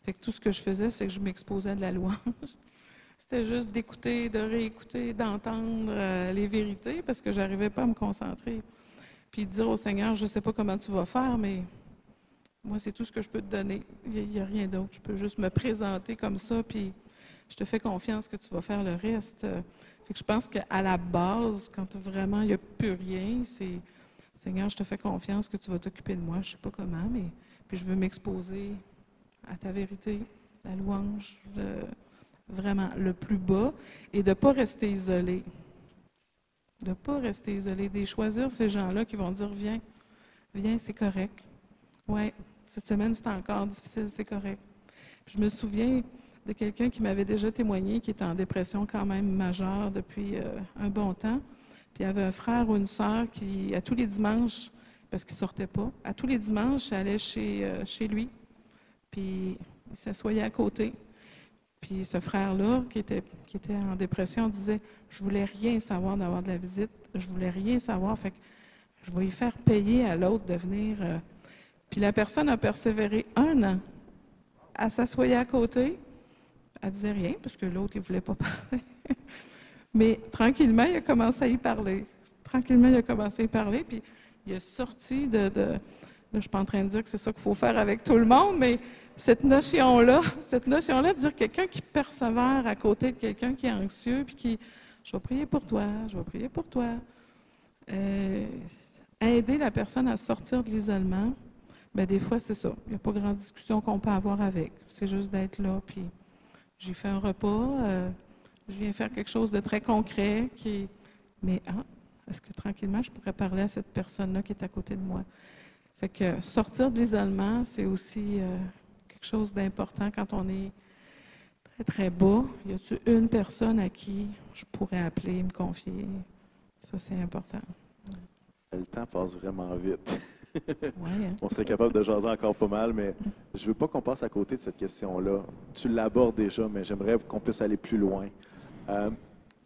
Fait que tout ce que je faisais, c'est que je m'exposais de la louange. C'était juste d'écouter, de réécouter, d'entendre euh, les vérités parce que je n'arrivais pas à me concentrer. Puis dire au Seigneur, je ne sais pas comment tu vas faire, mais moi, c'est tout ce que je peux te donner. Il n'y a, rien d'autre. Je peux juste me présenter comme ça, puis je te fais confiance que tu vas faire le reste. Fait que je pense qu'à la base, quand vraiment il n'y a plus rien, c'est Seigneur, je te fais confiance que tu vas t'occuper de moi. Je ne sais pas comment, mais puis je veux m'exposer à ta vérité, la louange, vraiment le plus bas, et de ne pas rester isolé. De ne pas rester isolé, de choisir ces gens-là qui vont dire Viens, viens, c'est correct. Oui, cette semaine, c'était encore difficile, c'est correct. je me souviens de quelqu'un qui m'avait déjà témoigné qui était en dépression quand même majeure depuis euh, un bon temps. Puis il y avait un frère ou une sœur qui, à tous les dimanches, parce qu'il ne sortait pas, à tous les dimanches, allait chez, euh, chez lui. Puis il s'assoyait à côté. Puis ce frère-là, qui était, qui était en dépression, disait Je voulais rien savoir d'avoir de la visite, je voulais rien savoir, fait que je vais y faire payer à l'autre de venir. Euh. Puis la personne a persévéré un an. à s'assoyer à côté, elle disait rien, parce que l'autre, il ne voulait pas parler. Mais tranquillement, il a commencé à y parler. Tranquillement, il a commencé à y parler, puis il a sorti de. de là, je ne suis pas en train de dire que c'est ça qu'il faut faire avec tout le monde, mais cette notion-là, cette notion-là de dire quelqu'un qui persévère à côté de quelqu'un qui est anxieux, puis qui, je vais prier pour toi, je vais prier pour toi. Euh, aider la personne à sortir de l'isolement, bien, des fois, c'est ça. Il n'y a pas grande discussion qu'on peut avoir avec. C'est juste d'être là, puis j'ai fait un repas, euh, je viens faire quelque chose de très concret, qui mais ah, est-ce que tranquillement, je pourrais parler à cette personne-là qui est à côté de moi? Fait que sortir de l'isolement, c'est aussi euh, chose d'important quand on est très, très bas? Y a-t-il une personne à qui je pourrais appeler, me confier? Ça, c'est important. Le temps passe vraiment vite. Hein? On serait capable de jaser encore pas mal, mais je ne veux pas qu'on passe à côté de cette question-là. Tu l'abordes déjà, mais j'aimerais qu'on puisse aller plus loin. Euh,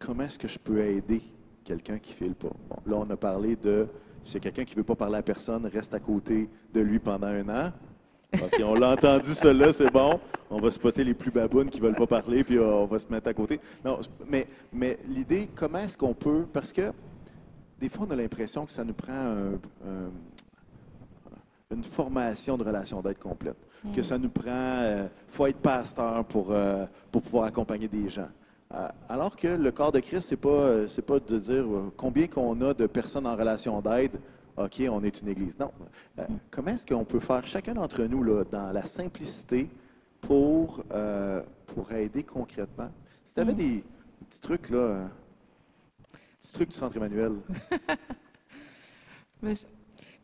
comment est-ce que je peux aider quelqu'un qui file pas? là, on a parlé de si quelqu'un qui ne veut pas parler à personne, reste à côté de lui pendant un an. OK, on l'a entendu, cela, c'est bon. On va spotter les plus babounes qui ne veulent pas parler, puis on va se mettre à côté. Non, mais, mais l'idée, comment est-ce qu'on peut. Parce que des fois, on a l'impression que ça nous prend une formation de relation d'aide complète. Que ça nous prend. Il euh, faut être pasteur pour, euh, pour pouvoir accompagner des gens. Euh, alors que le corps de Christ, ce n'est pas, pas de dire combien qu'on a de personnes en relation d'aide OK, on est une Église. Non. Euh, comment est-ce qu'on peut faire chacun d'entre nous là, dans la simplicité pour, euh, pour aider concrètement? Si tu avais mm. des petits trucs, là, euh, petits trucs du Centre Emmanuel.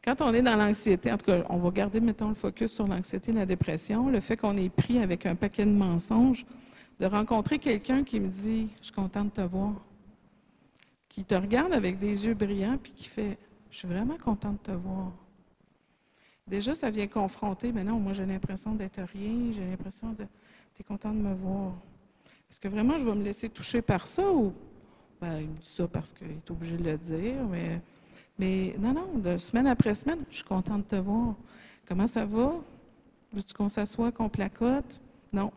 quand on est dans l'anxiété, en tout cas, on va garder, mettons, le focus sur l'anxiété et la dépression, le fait qu'on est pris avec un paquet de mensonges, de rencontrer quelqu'un qui me dit Je suis content de te voir, qui te regarde avec des yeux brillants puis qui fait je suis vraiment contente de te voir. Déjà, ça vient confronter, mais non, moi j'ai l'impression d'être rien, j'ai l'impression de. Tu es content de me voir. Est-ce que vraiment je vais me laisser toucher par ça ou? Ben, il me dit ça parce qu'il est obligé de le dire, mais Mais non, non, de semaine après semaine, je suis contente de te voir. Comment ça va? Veux-tu qu'on s'assoie, qu'on placote? Non.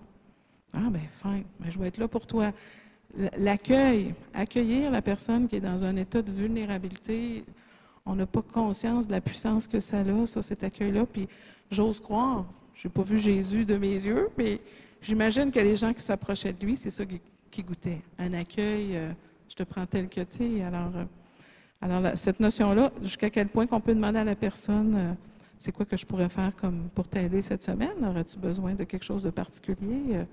Ah, ben, fin, ben, je vais être là pour toi. L'accueil, accueillir la personne qui est dans un état de vulnérabilité, on n'a pas conscience de la puissance que ça a, cet accueil-là. Puis j'ose croire, je n'ai pas vu Jésus de mes yeux, mais j'imagine que les gens qui s'approchaient de lui, c'est ça qui, goûtait. Un accueil, euh, je te prends tel que tu. Alors, euh, alors cette notion-là, jusqu'à quel point qu'on peut demander à la personne, euh, c'est quoi que je pourrais faire comme pour t'aider cette semaine? Aurais-tu besoin de quelque chose de particulier?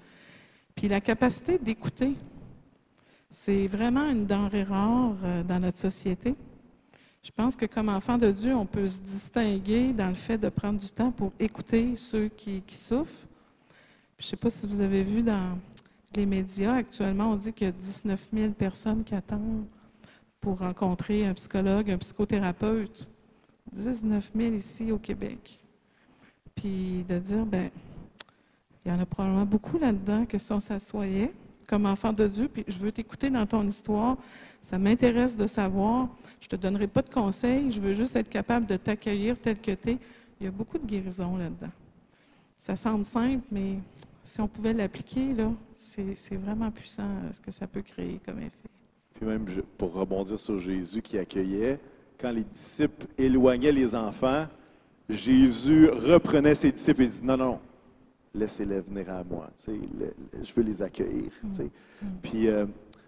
Puis la capacité d'écouter, c'est vraiment une denrée rare dans notre société. Je pense que comme enfant de Dieu, on peut se distinguer dans le fait de prendre du temps pour écouter ceux qui, souffrent. je ne sais pas si vous avez vu dans les médias, actuellement, on dit qu'il y a 19 000 personnes qui attendent pour rencontrer un psychologue, un psychothérapeute. 19 000 ici au Québec. Puis de dire, ben, il y en a probablement beaucoup là-dedans que si on s'assoyait comme enfant de Dieu, puis je veux t'écouter dans ton histoire, ça m'intéresse de savoir. Je ne te donnerai pas de conseils, je veux juste être capable de t'accueillir tel que tu es. Il y a beaucoup de guérison là-dedans. Ça semble simple, mais si on pouvait l'appliquer, là, c'est vraiment puissant euh, ce que ça peut créer comme effet. Puis même pour rebondir sur Jésus qui accueillait, quand les disciples éloignaient les enfants, Jésus reprenait ses disciples et dit Non, non, laissez-les venir à moi. je veux les accueillir. Mm. Mm. Puis euh,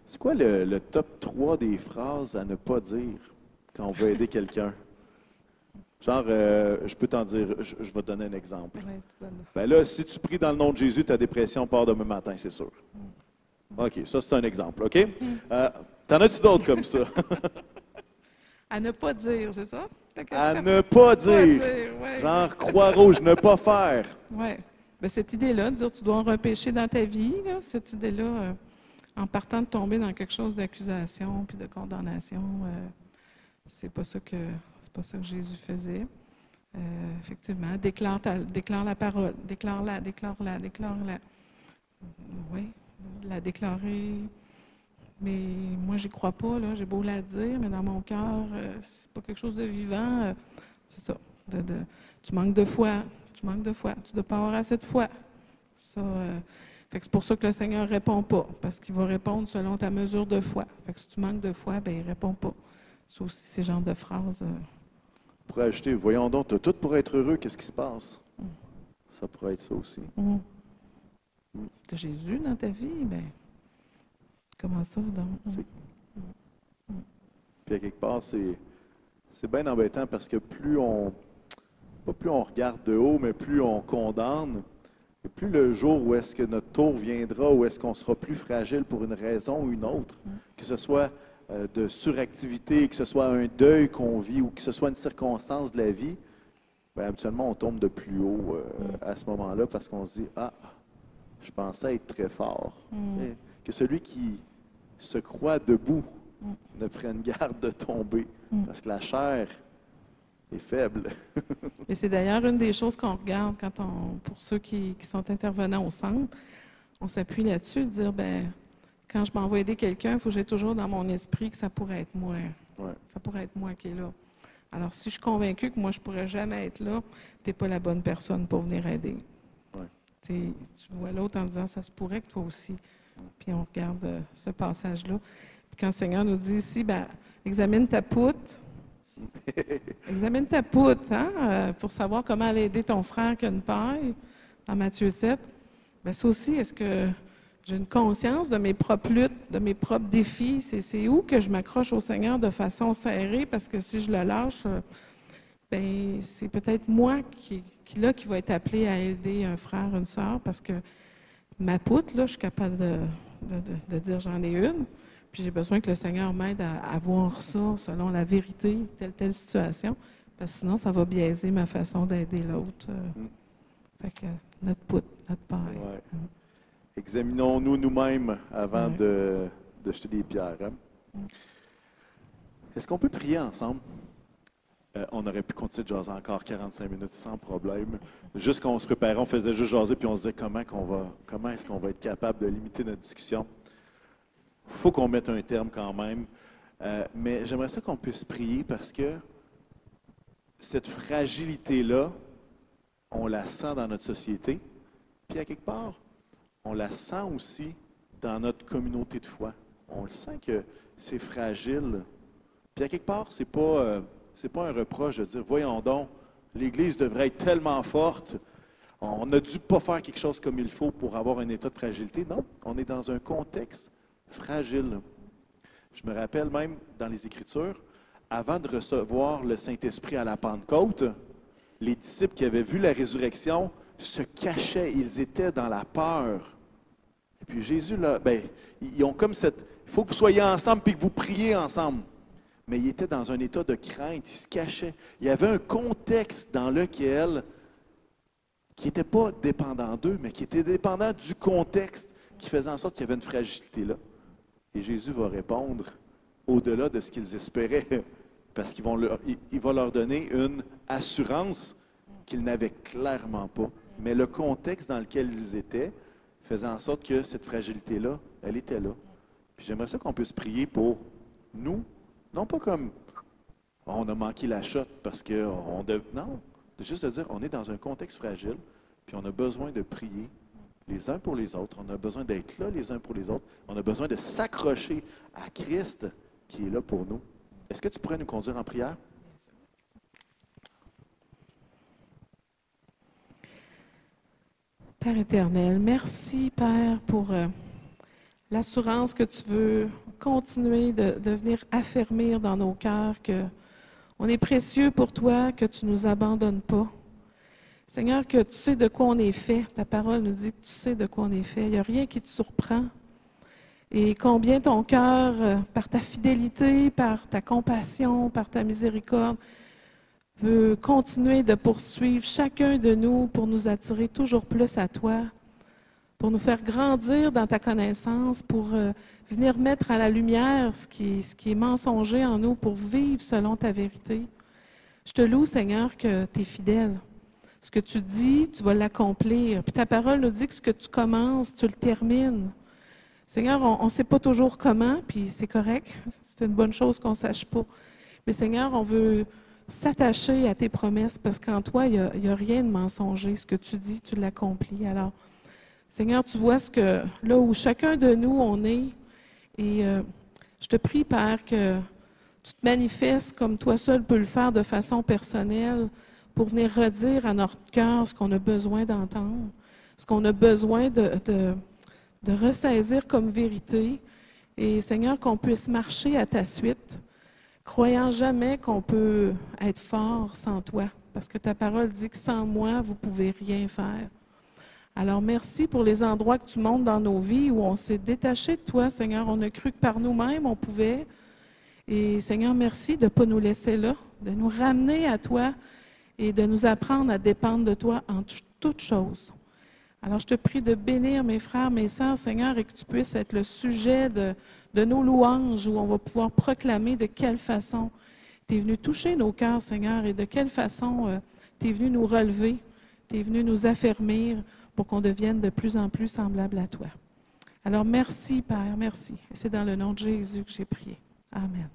c'est quoi le, top 3 des phrases à ne pas dire quand on veut aider quelqu'un? Genre, euh, je peux t'en dire, je, vais te donner un exemple. ben là, si tu pries dans le nom de Jésus, ta dépression part demain matin, c'est sûr. Mm. OK, ça c'est un exemple, OK? Mm. Euh, t'en as-tu d'autres comme ça? à ne pas dire, c'est ça? À ne pas dire. Genre, croix rouge, ne pas faire. Oui. Ben, cette idée-là, de dire tu dois repêcher dans ta vie, cette idée-là, euh, en partant de tomber dans quelque chose d'accusation puis de condamnation. Euh, c'est pas ça que c'est pas ça que Jésus faisait. Euh, effectivement, déclare, déclare la parole, déclare-la, déclare-la, déclare-la. Oui, la déclarer. Mais moi, j'y crois pas, là. J'ai beau la dire, mais dans mon cœur, euh, c'est pas quelque chose de vivant. c'est ça. Tu manques de foi. Tu manques de foi. Tu dois pas avoir assez de foi. Ça, c'est pour ça que le Seigneur ne répond pas, parce qu'il va répondre selon ta mesure de foi. Fait que si tu manques de foi, ben, il ne répond pas. C'est aussi ces genres de phrases. Euh. Pour ajouter, voyons donc, tu as tout pour être heureux, qu'est-ce qui se passe? Mm. Ça pourrait être ça aussi. Mm. Mm. Tu as Jésus dans ta vie, ben, comment ça donc? Puis à quelque part, c'est, c'est bien embêtant parce que plus on, pas plus on regarde de haut, mais plus on condamne, plus le jour où est-ce que notre tour viendra, où est-ce qu'on sera plus fragile pour une raison ou une autre, mm. que ce soit euh, de suractivité, que ce soit un deuil qu'on vit ou que ce soit une circonstance de la vie, bien, habituellement, on tombe de plus haut euh, mm. à ce moment-là parce qu'on se dit Ah, je pensais être très fort. Mm. Que celui qui se croit debout ne prenne garde de tomber. Parce que la chair est faible. Et c'est d'ailleurs une des choses qu'on regarde quand on, pour ceux qui, sont intervenants au centre, on s'appuie là-dessus, de dire, ben, quand je m'envoie aider quelqu'un, il faut que j'ai toujours dans mon esprit que ça pourrait être moi. Ça pourrait être moi qui est là. Alors, si je suis convaincue que moi, je ne pourrais jamais être là, tu n'es pas la bonne personne pour venir aider. Tu vois l'autre en disant, ça se pourrait que toi aussi. Puis on regarde euh, ce passage-là. Puis quand le Seigneur nous dit ici, ben, examine ta poutre, Examine ta poutre hein, euh, pour savoir comment aller aider ton frère qui a une paille, dans Matthieu 7. Bien, ça aussi, est-ce que j'ai une conscience de mes propres luttes, de mes propres défis? C'est où que je m'accroche au Seigneur de façon serrée? Parce que si je le lâche, euh, ben, c'est peut-être moi qui, qui, là, qui va être appelé à aider un frère, une soeur, parce que ma poutre, là, je suis capable de dire j'en ai une. Puis j'ai besoin que le Seigneur m'aide à, voir ça selon la vérité, telle, telle situation, parce que sinon, ça va biaiser ma façon d'aider l'autre. Euh. Mm. Fait que notre poutre, notre paille. Examinons-nous nous-mêmes avant de, jeter des pierres. Hein. Mm. Est-ce qu'on peut prier ensemble? Euh, on aurait pu continuer de jaser encore 45 minutes sans problème. Juste quand on se préparait, on faisait juste jaser, puis on se disait comment, qu'on va, comment est-ce qu'on va être capable de limiter notre discussion faut qu'on mette un terme quand même. Euh, mais j'aimerais ça qu'on puisse prier parce que cette fragilité-là, on la sent dans notre société. Puis à quelque part, on la sent aussi dans notre communauté de foi. On le sent que c'est fragile. Puis à quelque part, ce n'est pas, euh, pas un reproche de dire, voyons donc, l'Église devrait être tellement forte. On a dû pas faire quelque chose comme il faut pour avoir un état de fragilité. Non, on est dans un contexte fragile. Je me rappelle même dans les Écritures, avant de recevoir le Saint-Esprit à la Pentecôte, les disciples qui avaient vu la résurrection se cachaient, ils étaient dans la peur. Et puis Jésus, là, ben, ils ont comme cette... Il faut que vous soyez ensemble puis que vous priez ensemble. Mais ils étaient dans un état de crainte, ils se cachaient. Il y avait un contexte dans lequel, qui n'était pas dépendant d'eux, mais qui était dépendant du contexte qui faisait en sorte qu'il y avait une fragilité là. Et Jésus va répondre au-delà de ce qu'ils espéraient, parce qu'il va leur donner une assurance qu'ils n'avaient clairement pas. Mais le contexte dans lequel ils étaient faisait en sorte que cette fragilité-là, elle était là. Puis j'aimerais ça qu'on puisse prier pour nous, non pas comme on a manqué la shot parce que on non, de juste de dire on est dans un contexte fragile, puis on a besoin de prier les uns pour les autres. On a besoin d'être là les uns pour les autres. On a besoin de s'accrocher à Christ qui est là pour nous. Est-ce que tu pourrais nous conduire en prière? Père éternel, merci Père pour euh, l'assurance que tu veux continuer de, venir affermir dans nos cœurs que on est précieux pour toi, que tu ne nous abandonnes pas. Seigneur, que tu sais de quoi on est fait. Ta parole nous dit que tu sais de quoi on est fait. Il n'y a rien qui te surprend. Et combien ton cœur, euh, par ta fidélité, par ta compassion, par ta miséricorde, veut continuer de poursuivre chacun de nous pour nous attirer toujours plus à toi, pour nous faire grandir dans ta connaissance, pour euh, venir mettre à la lumière ce qui, ce qui est mensonger en nous, pour vivre selon ta vérité. Je te loue, Seigneur, que tu es fidèle. Ce que tu dis, tu vas l'accomplir. Puis ta parole nous dit que ce que tu commences, tu le termines. Seigneur, on ne sait pas toujours comment, puis c'est correct. C'est une bonne chose qu'on ne sache pas. Mais Seigneur, on veut s'attacher à tes promesses parce qu'en toi, il n'y a, rien de mensonger. Ce que tu dis, tu l'accomplis. Alors, Seigneur, tu vois ce que là où chacun de nous on est. Et euh, je te prie, Père, que tu te manifestes comme toi seul peux le faire de façon personnelle pour venir redire à notre cœur ce qu'on a besoin d'entendre, ce qu'on a besoin de, ressaisir comme vérité. Et Seigneur, qu'on puisse marcher à ta suite, croyant jamais qu'on peut être fort sans toi, parce que ta parole dit que sans moi, vous pouvez rien faire. Alors merci pour les endroits que tu montes dans nos vies où on s'est détaché de toi, Seigneur. On a cru que par nous-mêmes, on pouvait. Et Seigneur, merci de ne pas nous laisser là, de nous ramener à toi et de nous apprendre à dépendre de toi en toutes choses. Alors, je te prie de bénir mes frères, mes sœurs, Seigneur, et que tu puisses être le sujet de, nos louanges où on va pouvoir proclamer de quelle façon tu es venu toucher nos cœurs, Seigneur, et de quelle façon euh, tu es venu nous relever, tu es venu nous affermir pour qu'on devienne de plus en plus semblable à toi. Alors, merci, Père, merci. C'est dans le nom de Jésus que j'ai prié. Amen.